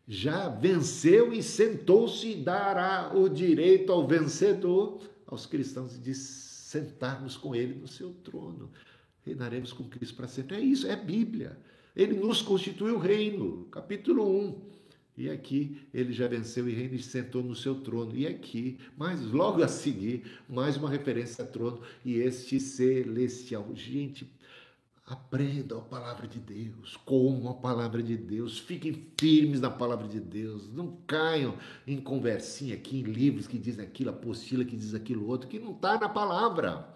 Já venceu e sentou-se e dará o direito ao vencedor, aos cristãos, de sentarmos com ele no seu trono. Reinaremos com Cristo para sempre. É isso, é Bíblia. Ele nos constituiu reino. Capítulo 1. E aqui ele já venceu e reina e sentou no seu trono. E aqui, mas logo a seguir, mais uma referência a trono e este celestial. Gente, aprendam a palavra de Deus, comam a palavra de Deus, fiquem firmes na palavra de Deus, não caiam em conversinha aqui, em livros que dizem aquilo, apostila que diz aquilo outro, que não está na palavra.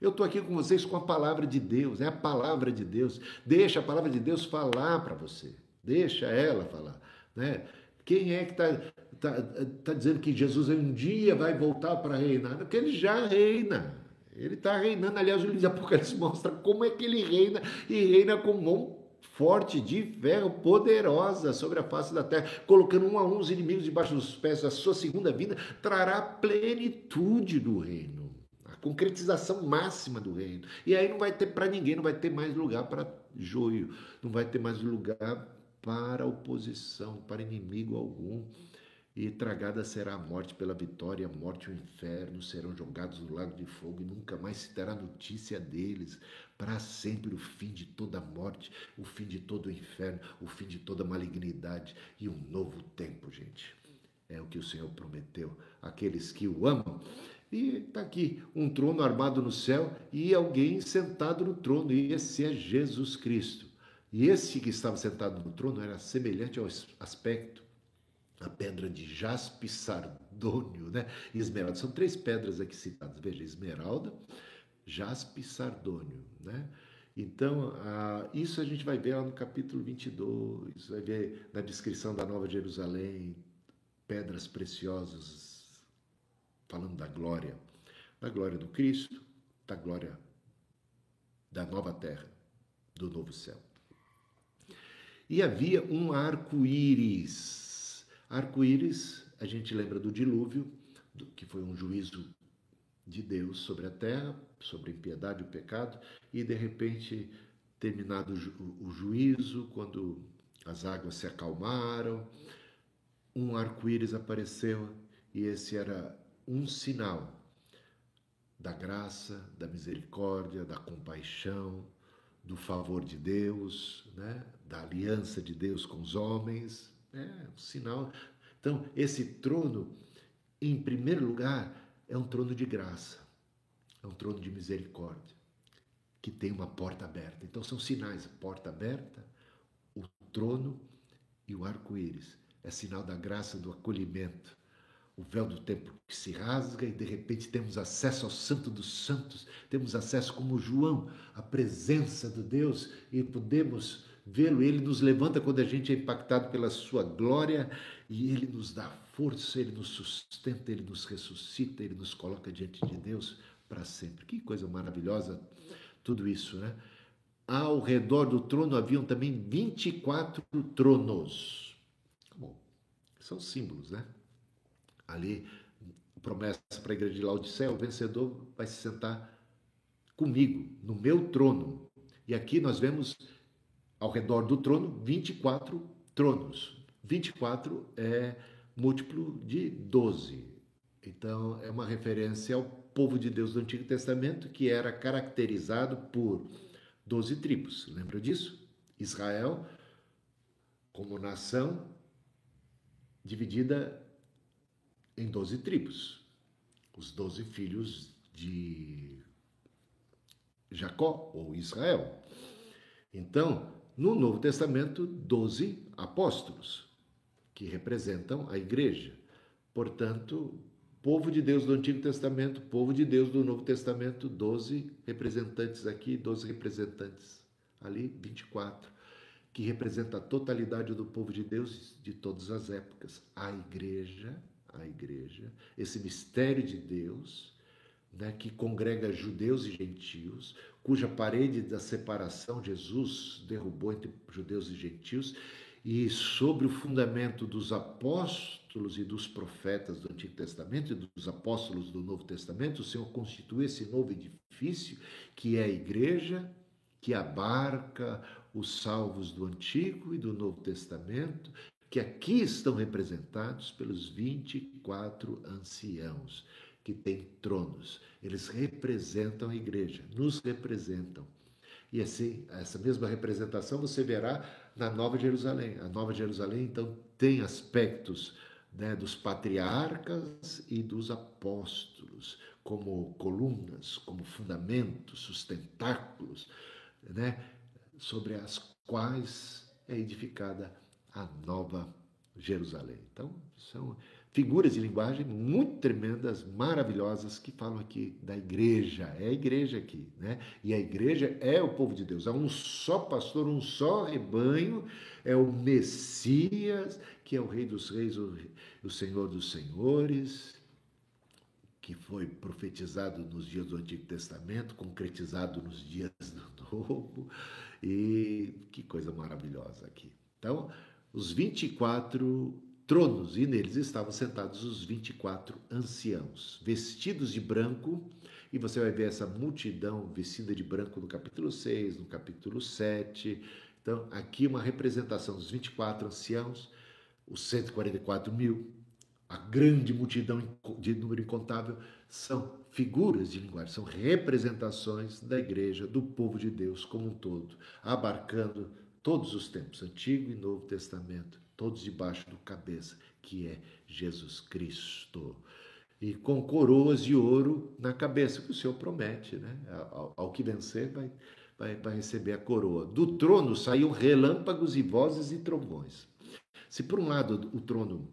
Eu estou aqui com vocês com a palavra de Deus, é a palavra de Deus. Deixa a palavra de Deus falar para você, deixa ela falar. Né? Quem é que está tá, tá dizendo que Jesus um dia vai voltar para reinar? Porque ele já reina. Ele está reinando. Aliás, o livro de Apocalipse mostra como é que ele reina e reina com mão forte de ferro, poderosa sobre a face da terra, colocando um a um os inimigos debaixo dos pés. A sua segunda vinda trará plenitude do reino, a concretização máxima do reino. E aí não vai ter para ninguém, não vai ter mais lugar para joio, não vai ter mais lugar para oposição, para inimigo algum. E tragada será a morte pela vitória, a morte e o inferno serão jogados no lago de fogo e nunca mais se terá notícia deles. Para sempre o fim de toda morte, o fim de todo o inferno, o fim de toda malignidade e um novo tempo, gente. É o que o Senhor prometeu àqueles que o amam. E está aqui um trono armado no céu e alguém sentado no trono, e esse é Jesus Cristo. E esse que estava sentado no trono era semelhante ao aspecto a pedra de jaspe, sardônio, né? Esmeralda. São três pedras aqui citadas. Veja, esmeralda, jaspe sardônio, né? Então, isso a gente vai ver lá no capítulo 22, vai ver na descrição da Nova Jerusalém, pedras preciosas, falando da glória, da glória do Cristo, da glória da nova terra, do novo céu. E havia um arco-íris. Arco-íris, a gente lembra do dilúvio, que foi um juízo de Deus sobre a terra, sobre a impiedade e o pecado, e de repente, terminado o juízo, quando as águas se acalmaram, um arco-íris apareceu e esse era um sinal da graça, da misericórdia, da compaixão, do favor de Deus, né? da aliança de Deus com os homens. É um sinal. Então, esse trono, em primeiro lugar, é um trono de graça, é um trono de misericórdia, que tem uma porta aberta. Então, são sinais: porta aberta, o trono e o arco-íris. É sinal da graça, do acolhimento o véu do templo que se rasga e de repente temos acesso ao Santo dos Santos, temos acesso como João à presença de Deus e podemos vê-lo. Ele nos levanta quando a gente é impactado pela sua glória e ele nos dá força, ele nos sustenta, ele nos ressuscita, ele nos coloca diante de Deus para sempre. Que coisa maravilhosa tudo isso, né? Ao redor do trono haviam também 24 tronos. Bom, são símbolos, né? Ali, promessa para a igreja de Laodicea, o vencedor vai se sentar comigo, no meu trono. E aqui nós vemos ao redor do trono 24 tronos. 24 é múltiplo de 12. Então é uma referência ao povo de Deus do Antigo Testamento que era caracterizado por 12 tribos. Lembra disso? Israel como nação dividida em doze tribos, os doze filhos de Jacó ou Israel. Então, no Novo Testamento, doze apóstolos, que representam a igreja. Portanto, povo de Deus do Antigo Testamento, povo de Deus do Novo Testamento, doze representantes aqui, doze representantes ali, 24, que representa a totalidade do povo de Deus de todas as épocas, a igreja a igreja, esse mistério de Deus, né, que congrega judeus e gentios, cuja parede da separação Jesus derrubou entre judeus e gentios, e sobre o fundamento dos apóstolos e dos profetas do Antigo Testamento e dos apóstolos do Novo Testamento, o Senhor constitui esse novo edifício que é a igreja, que abarca os salvos do Antigo e do Novo Testamento, que aqui estão representados pelos 24 anciãos que têm tronos. Eles representam a igreja, nos representam. E assim, essa mesma representação você verá na Nova Jerusalém. A Nova Jerusalém, então, tem aspectos né, dos patriarcas e dos apóstolos, como colunas, como fundamentos, sustentáculos, né, sobre as quais é edificada a Nova Jerusalém. Então, são figuras de linguagem muito tremendas, maravilhosas, que falam aqui da igreja. É a igreja aqui, né? E a igreja é o povo de Deus. Há um só pastor, um só rebanho, é o Messias, que é o Rei dos Reis, o Senhor dos Senhores, que foi profetizado nos dias do Antigo Testamento, concretizado nos dias do (laughs) Novo. E que coisa maravilhosa aqui. Então, os 24 tronos, e neles estavam sentados os 24 anciãos, vestidos de branco, e você vai ver essa multidão vestida de branco no capítulo 6, no capítulo 7. Então, aqui uma representação dos 24 anciãos, os 144 mil, a grande multidão de número incontável, são figuras de linguagem, são representações da igreja, do povo de Deus como um todo, abarcando todos os tempos, Antigo e Novo Testamento, todos debaixo do cabeça, que é Jesus Cristo. E com coroas de ouro na cabeça, que o Senhor promete, né? Ao, ao que vencer, vai, vai, vai receber a coroa. Do trono saíam relâmpagos e vozes e trovões. Se por um lado o trono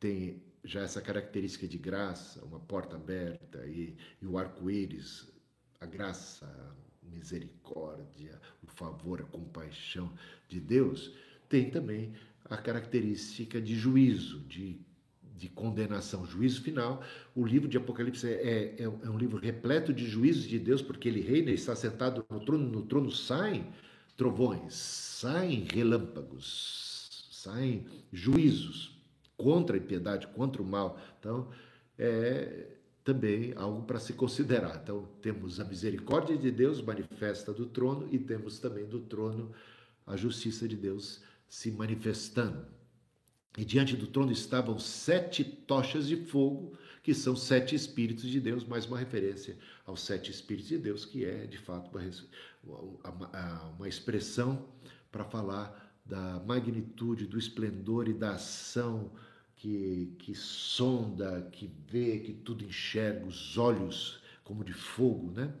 tem já essa característica de graça, uma porta aberta e, e o arco-íris, a graça, misericórdia, o favor, a compaixão de Deus, tem também a característica de juízo, de, de condenação, juízo final. O livro de Apocalipse é, é, é um livro repleto de juízos de Deus, porque ele reina, está sentado no trono, no trono saem trovões, saem relâmpagos, saem juízos contra a impiedade, contra o mal. Então, é também algo para se considerar. Então, temos a misericórdia de Deus manifesta do trono e temos também do trono a justiça de Deus se manifestando. E diante do trono estavam sete tochas de fogo, que são sete Espíritos de Deus, mais uma referência aos sete Espíritos de Deus, que é de fato uma, uma expressão para falar da magnitude, do esplendor e da ação que, que sonda, que vê, que tudo enxerga, os olhos como de fogo, né?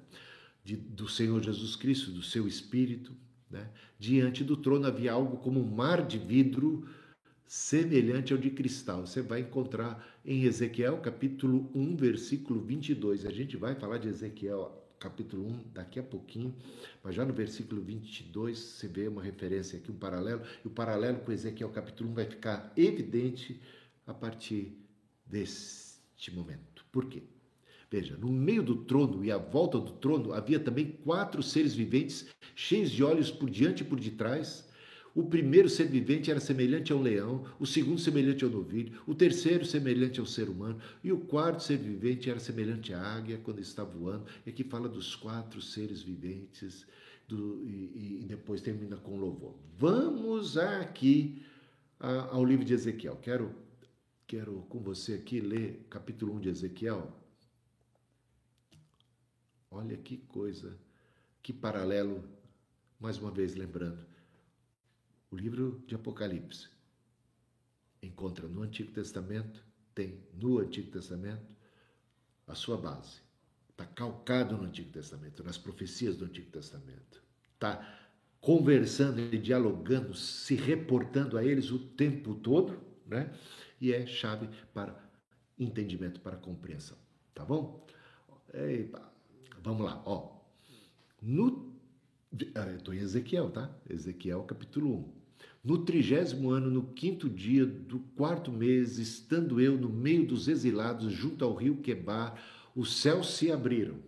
De, do Senhor Jesus Cristo, do seu Espírito. Né? Diante do trono havia algo como um mar de vidro semelhante ao de cristal. Você vai encontrar em Ezequiel, capítulo 1, versículo 22. A gente vai falar de Ezequiel, capítulo 1, daqui a pouquinho, mas já no versículo 22 você vê uma referência aqui, um paralelo, e o paralelo com Ezequiel, capítulo 1, vai ficar evidente a partir deste momento. Por quê? Veja, no meio do trono e à volta do trono havia também quatro seres viventes, cheios de olhos por diante e por detrás. O primeiro ser vivente era semelhante ao leão, o segundo semelhante ao novilho, o terceiro semelhante ao ser humano, e o quarto ser vivente era semelhante à águia quando está voando. E aqui fala dos quatro seres viventes do, e, e, depois termina com louvor. Vamos aqui ao livro de Ezequiel. Quero, quero com você aqui ler capítulo 1 de Ezequiel, Olha que coisa, que paralelo, mais uma vez lembrando. O livro de Apocalipse encontra no Antigo Testamento, tem no Antigo Testamento a sua base. Está calcado no Antigo Testamento, nas profecias do Antigo Testamento. Está conversando e dialogando, se reportando a eles o tempo todo, né? E é chave para entendimento, para compreensão. Tá bom? Vamos lá, ó. No, estou em Ezequiel, tá? Ezequiel capítulo 1. No trigésimo ano, no quinto dia do quarto mês, estando eu no meio dos exilados, junto ao rio Quebar, os céus se abriram.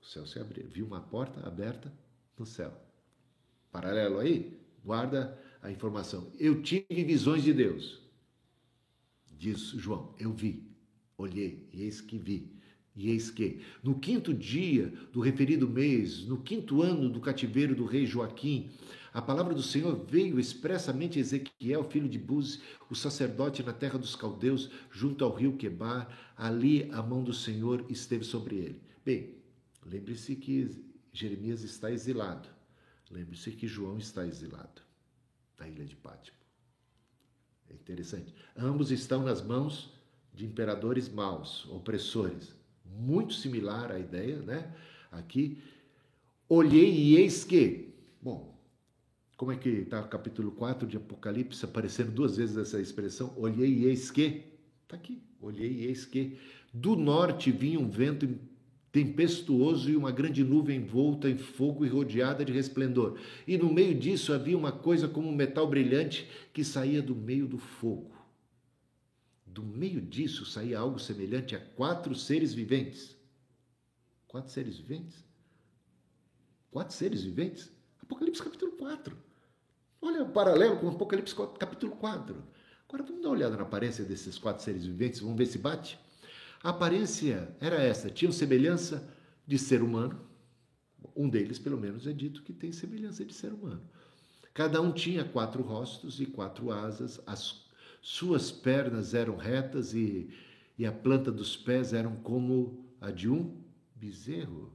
O céu se abriu. Viu uma porta aberta no céu. Paralelo aí? Guarda a informação. Eu tive visões de Deus. diz João, eu vi, olhei, e eis que vi. E eis que, no quinto dia do referido mês, no quinto ano do cativeiro do rei Joaquim, a palavra do Senhor veio expressamente a Ezequiel, filho de Buz, o sacerdote na terra dos caldeus, junto ao rio Quebar. Ali a mão do Senhor esteve sobre ele. Bem, lembre-se que Jeremias está exilado. Lembre-se que João está exilado na ilha de Pátimo. É interessante. Ambos estão nas mãos de imperadores maus, opressores. Muito similar à ideia, né? Aqui, olhei e eis que. Bom, como é que está o capítulo 4 de Apocalipse, aparecendo duas vezes essa expressão? Olhei e eis que. Está aqui. Olhei e eis que. Do norte vinha um vento tempestuoso e uma grande nuvem envolta em fogo e rodeada de resplendor. E no meio disso havia uma coisa como um metal brilhante que saía do meio do fogo. Do meio disso saía algo semelhante a quatro seres viventes. Quatro seres viventes? Quatro seres viventes? Apocalipse capítulo 4. Olha o paralelo com Apocalipse capítulo 4. Agora vamos dar uma olhada na aparência desses quatro seres viventes, vamos ver se bate. A aparência era essa, tinham semelhança de ser humano. Um deles, pelo menos, é dito que tem semelhança de ser humano. Cada um tinha quatro rostos e quatro asas, as suas pernas eram retas e, e a planta dos pés eram como a de um bezerro.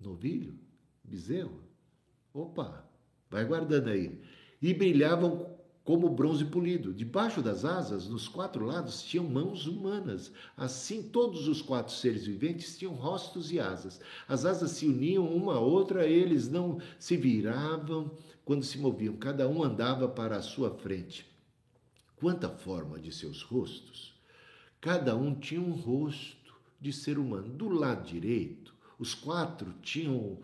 Novilho? Bezerro? Opa, vai guardando aí. E brilhavam como bronze polido. Debaixo das asas, nos quatro lados, tinham mãos humanas. Assim, todos os quatro seres viventes tinham rostos e asas. As asas se uniam uma à outra, eles não se viravam quando se moviam, cada um andava para a sua frente. Quanto à forma de seus rostos, cada um tinha um rosto de ser humano. Do lado direito, os quatro tinham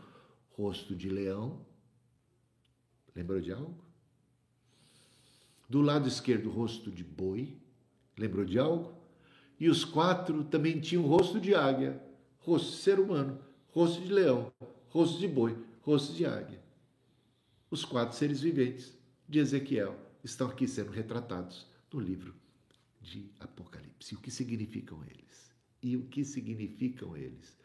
rosto de leão. Lembrou de algo? Do lado esquerdo, rosto de boi. Lembrou de algo? E os quatro também tinham rosto de águia, rosto de ser humano, rosto de leão, rosto de boi, rosto de águia. Os quatro seres viventes de Ezequiel estão aqui sendo retratados no livro de Apocalipse. O que significam eles? E o que significam eles?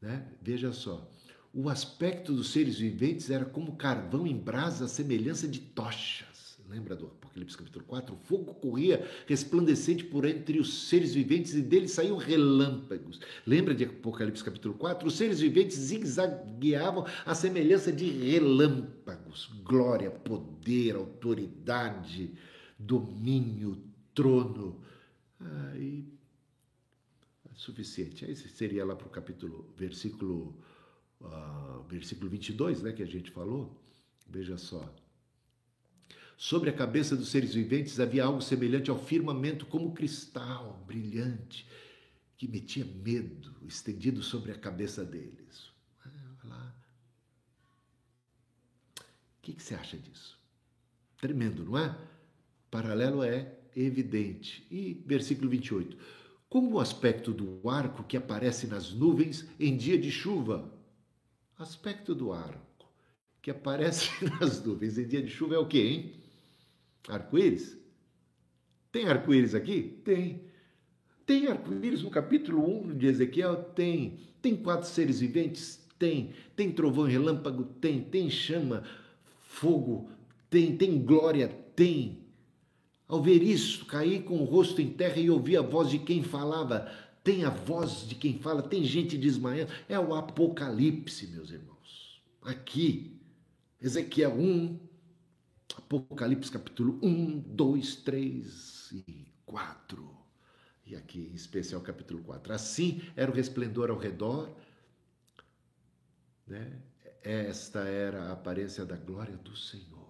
Né? Veja só, o aspecto dos seres viventes era como carvão em brasa, à semelhança de tochas. Lembra do Apocalipse capítulo 4? O fogo corria resplandecente por entre os seres viventes e dele saíam relâmpagos. Lembra de Apocalipse capítulo 4? Os seres viventes zigue-zagueavam à semelhança de relâmpagos. Glória, poder, autoridade, domínio, trono. Aí, é suficiente. Aí seria lá para o capítulo, versículo, uh, versículo 22, né, que a gente falou. Veja só. Sobre a cabeça dos seres viventes havia algo semelhante ao firmamento, como cristal brilhante, que metia medo estendido sobre a cabeça deles. Olha lá. O que, que você acha disso? Tremendo, não é? Paralelo é evidente. E versículo 28. Como o aspecto do arco que aparece nas nuvens em dia de chuva. Aspecto do arco que aparece (laughs) nas nuvens em dia de chuva é o quê, hein? Arco-íris? Tem arco-íris aqui? Tem. Tem arco-íris no capítulo 1 de Ezequiel? Tem. Tem quatro seres viventes? Tem. Tem trovão e relâmpago? Tem. Tem chama, fogo? Tem. Tem glória? Tem. Ao ver isso, caí com o rosto em terra e ouvi a voz de quem falava. Tem a voz de quem fala, tem gente desmaiando. É o Apocalipse, meus irmãos. Aqui, Ezequiel 1, Apocalipse capítulo 1, 2, 3 e 4. E aqui em especial capítulo 4. Assim era o resplendor ao redor, né? Esta era a aparência da glória do Senhor.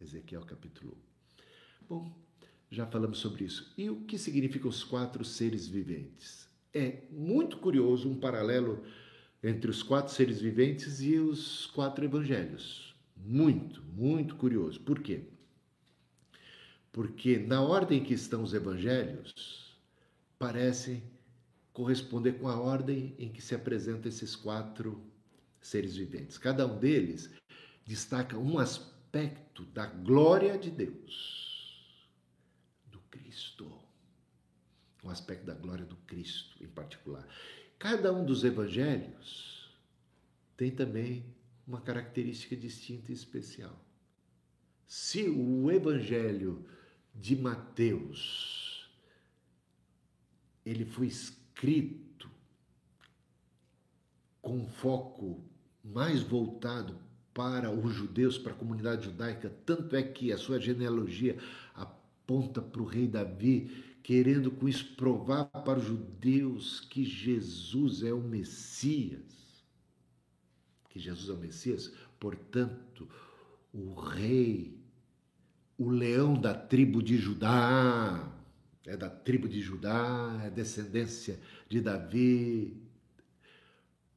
Ezequiel capítulo 1. Bom, já falamos sobre isso. E o que significam os quatro seres viventes? É muito curioso um paralelo entre os quatro seres viventes e os quatro evangelhos. Muito, muito curioso. Por quê? Porque na ordem que estão os evangelhos, parece corresponder com a ordem em que se apresentam esses quatro seres viventes. Cada um deles destaca um aspecto da glória de Deus. Cristo. Um aspecto da glória do Cristo em particular. Cada um dos evangelhos tem também uma característica distinta e especial. Se o evangelho de Mateus ele foi escrito com foco mais voltado para os judeus, para a comunidade judaica, tanto é que a sua genealogia aponta para o rei Davi, querendo com isso provar para os judeus que Jesus é o Messias. Que Jesus é o Messias, portanto, o rei, o leão da tribo de Judá, é da tribo de Judá, é descendência de Davi.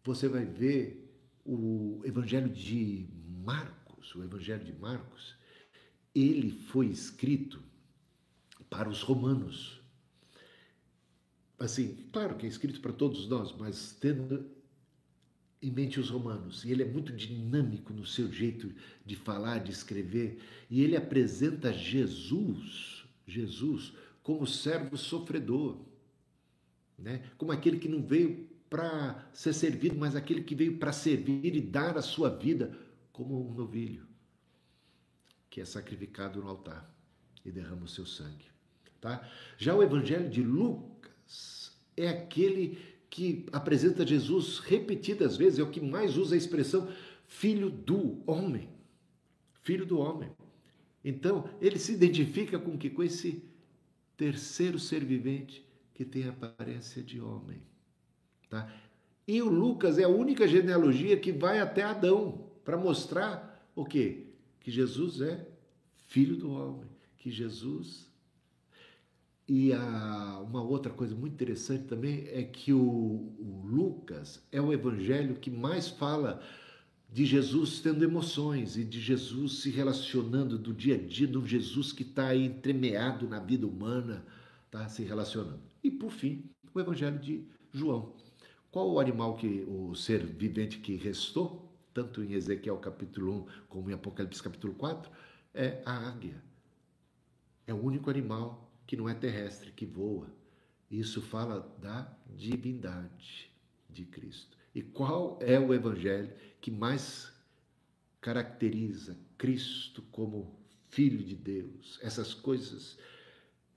Você vai ver o Evangelho de Marcos, o Evangelho de Marcos, ele foi escrito para os romanos. Assim, claro que é escrito para todos nós, mas tendo em mente os romanos. E ele é muito dinâmico no seu jeito de falar, de escrever, e ele apresenta Jesus, Jesus, como servo sofredor, né? Como aquele que não veio para ser servido, mas aquele que veio para servir e dar a sua vida como um novilho que é sacrificado no altar e derrama o seu sangue, tá? Já o evangelho de Lucas é aquele que apresenta Jesus repetidas vezes, é o que mais usa a expressão filho do homem. Filho do homem. Então, ele se identifica com que com esse terceiro ser vivente que tem aparência de homem. Tá? E o Lucas é a única genealogia que vai até Adão para mostrar o quê? Que Jesus é filho do homem, que Jesus e a, uma outra coisa muito interessante também é que o, o, Lucas é o evangelho que mais fala de Jesus tendo emoções e de Jesus se relacionando do dia a dia, do Jesus que está aí entremeado na vida humana, tá se relacionando. E por fim, o evangelho de João. Qual o animal que o ser vivente que restou, tanto em Ezequiel capítulo 1 como em Apocalipse capítulo 4, é a águia. É o único animal que não é terrestre, que voa. Isso fala da divindade de Cristo. E qual é o evangelho que mais caracteriza Cristo como Filho de Deus? Essas coisas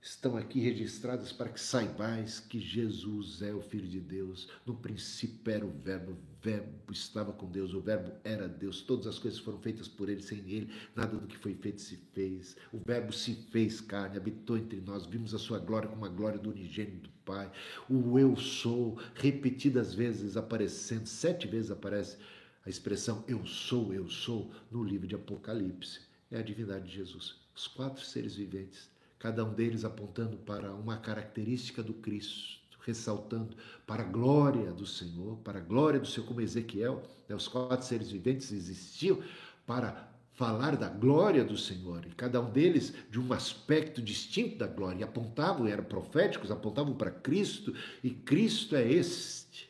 estão aqui registradas para que saibais que Jesus é o Filho de Deus. No princípio era o Verbo, Verbo estava com Deus, o Verbo era Deus. Todas as coisas foram feitas por Ele, sem Ele, nada do que foi feito se fez. O Verbo se fez carne, habitou entre nós, vimos a Sua glória como a glória do unigênito do Pai. O Eu Sou, repetidas vezes aparecendo, sete vezes aparece a expressão Eu Sou, Eu Sou, no livro de Apocalipse. É a divindade de Jesus. Os quatro seres viventes cada um deles apontando para uma característica do Cristo, ressaltando para a glória do Senhor, para a glória do Senhor, como Ezequiel, né, os quatro seres viventes existiam para falar da glória do Senhor, e cada um deles de um aspecto distinto da glória, e apontavam, eram proféticos, apontavam para Cristo, e Cristo é este,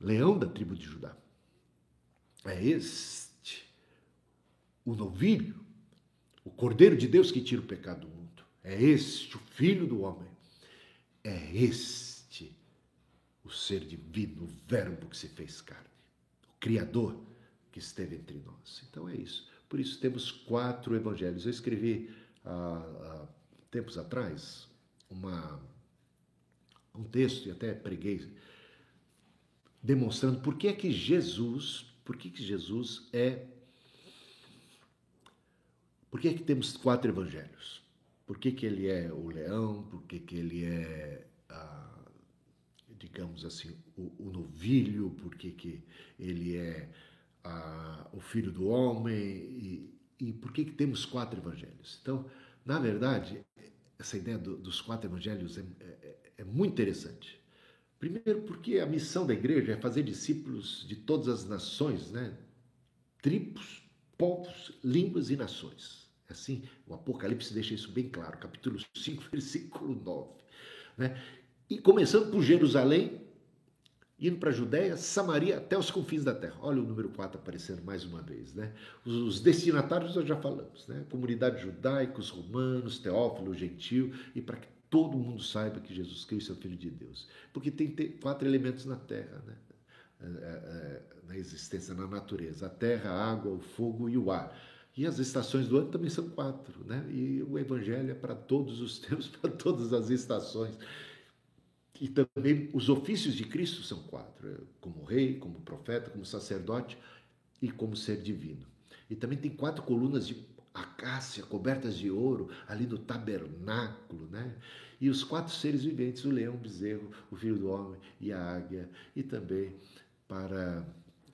leão da tribo de Judá, é este, o novilho, o Cordeiro de Deus que tira o pecado do mundo. É este, o Filho do homem. É este, o ser divino, o Verbo que se fez carne, o Criador que esteve entre nós. Então é isso. Por isso temos quatro evangelhos. Eu escrevi há, há tempos atrás uma, um texto e até preguei demonstrando por que é que Jesus, por que, que Jesus é por que, que temos quatro evangelhos? Por que, que ele é o leão? Por que, que ele é, digamos assim, o, o, novilho? Por que, que ele é o filho do homem? E, e por que, que temos quatro evangelhos? Então, na verdade, essa ideia do, dos quatro evangelhos é, é, é muito interessante. Primeiro, porque a missão da igreja é fazer discípulos de todas as nações, né? tribos, povos, línguas e nações. Assim, o Apocalipse deixa isso bem claro, capítulo 5, (laughs) versículo 9. Né? E começando por Jerusalém, indo para a Judéia, Samaria, até os confins da terra. Olha o número 4 aparecendo mais uma vez. Né? Os destinatários nós já falamos, né? comunidade judaicos, romanos, teófilo, gentil, e para que todo mundo saiba que Jesus Cristo é o Filho de Deus. Porque tem quatro elementos na terra, né? É, é, é, na existência, na natureza: a terra, a água, o fogo e o ar. E as estações do ano também são quatro, né? E o Evangelho é para todos os (laughs) tempos, para todas as estações. E também os ofícios de Cristo são quatro: é, como rei, como profeta, como sacerdote e como ser divino. E também tem quatro colunas de acácia cobertas de ouro ali no tabernáculo, né? E os quatro seres viventes: o leão, o bezerro, o filho do homem e a águia. E também para,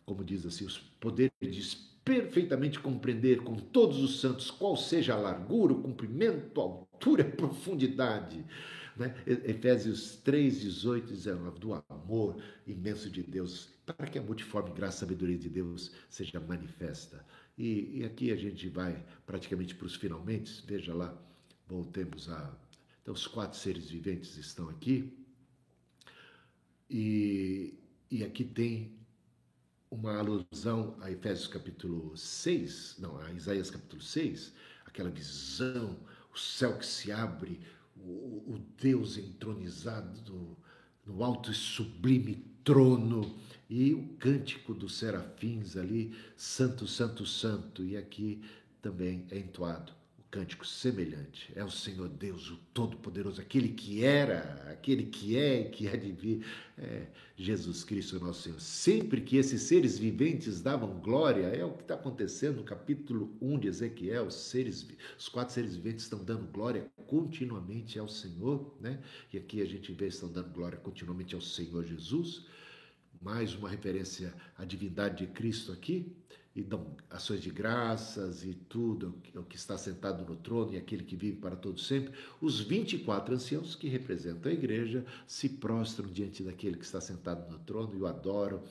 como diz assim, os poderes de perfeitamente compreender com todos os santos qual seja a largura, o comprimento, a altura (laughs) a profundidade né? Efésios 3, 18 e 19, do amor imenso de Deus, para que a multiforme graça e sabedoria de Deus seja manifesta. E, e aqui a gente vai praticamente para os finalmente, veja lá, voltemos a. Então, os quatro seres viventes estão aqui, e, e aqui tem uma alusão a Efésios capítulo 6, não, a Isaías capítulo 6, aquela visão, o céu que se abre, o, o Deus entronizado no alto e sublime trono e o cântico dos serafins ali, Santo, Santo, Santo, e aqui também é entoado cântico semelhante. É o Senhor Deus, o Todo-Poderoso, aquele que era, aquele que é e que há de vir. É Jesus Cristo, nosso Senhor. Sempre que esses seres viventes davam glória, é o que está acontecendo no capítulo 1 de Ezequiel. Os, seres, os quatro seres viventes estão dando glória continuamente ao Senhor, né? E aqui a gente vê estão dando glória continuamente ao Senhor Jesus. Mais uma referência à divindade de Cristo aqui e dão ações de graças e tudo, o que está sentado no trono e aquele que vive para todo sempre, os 24 anciãos que representam a igreja se prostram diante daquele que está sentado no trono e o adoram,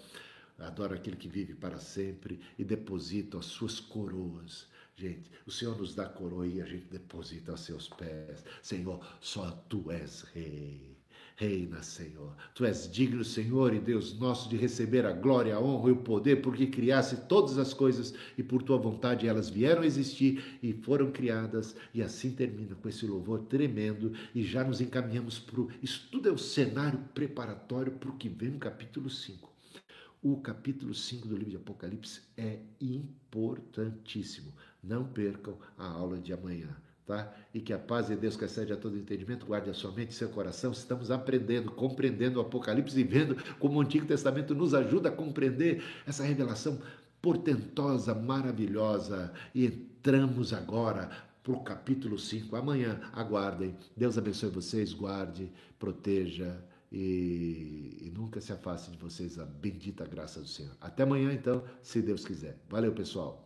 adoram aquele que vive para sempre e depositam as suas coroas. Gente, o Senhor nos dá coroa e a gente deposita aos seus pés. Senhor, só tu és rei. Reina, Senhor. Tu és digno, Senhor e Deus nosso, de receber a glória, a honra e o poder, porque criaste todas as coisas e por tua vontade elas vieram a existir e foram criadas. E assim termina com esse louvor tremendo e já nos encaminhamos para o. Isso tudo é o cenário preparatório para o que vem no capítulo 5. O capítulo 5 do livro de Apocalipse é importantíssimo. Não percam a aula de amanhã tá? E que a paz de Deus que excede a todo entendimento guarde a sua mente e seu coração. Estamos aprendendo, compreendendo o Apocalipse e vendo como o Antigo Testamento nos ajuda a compreender essa revelação portentosa, maravilhosa. E entramos agora para o capítulo 5. Amanhã, aguardem. Deus abençoe vocês, guarde, proteja. E, e, nunca se afaste de vocês a bendita graça do Senhor. Até amanhã, então, se Deus quiser. Valeu, pessoal.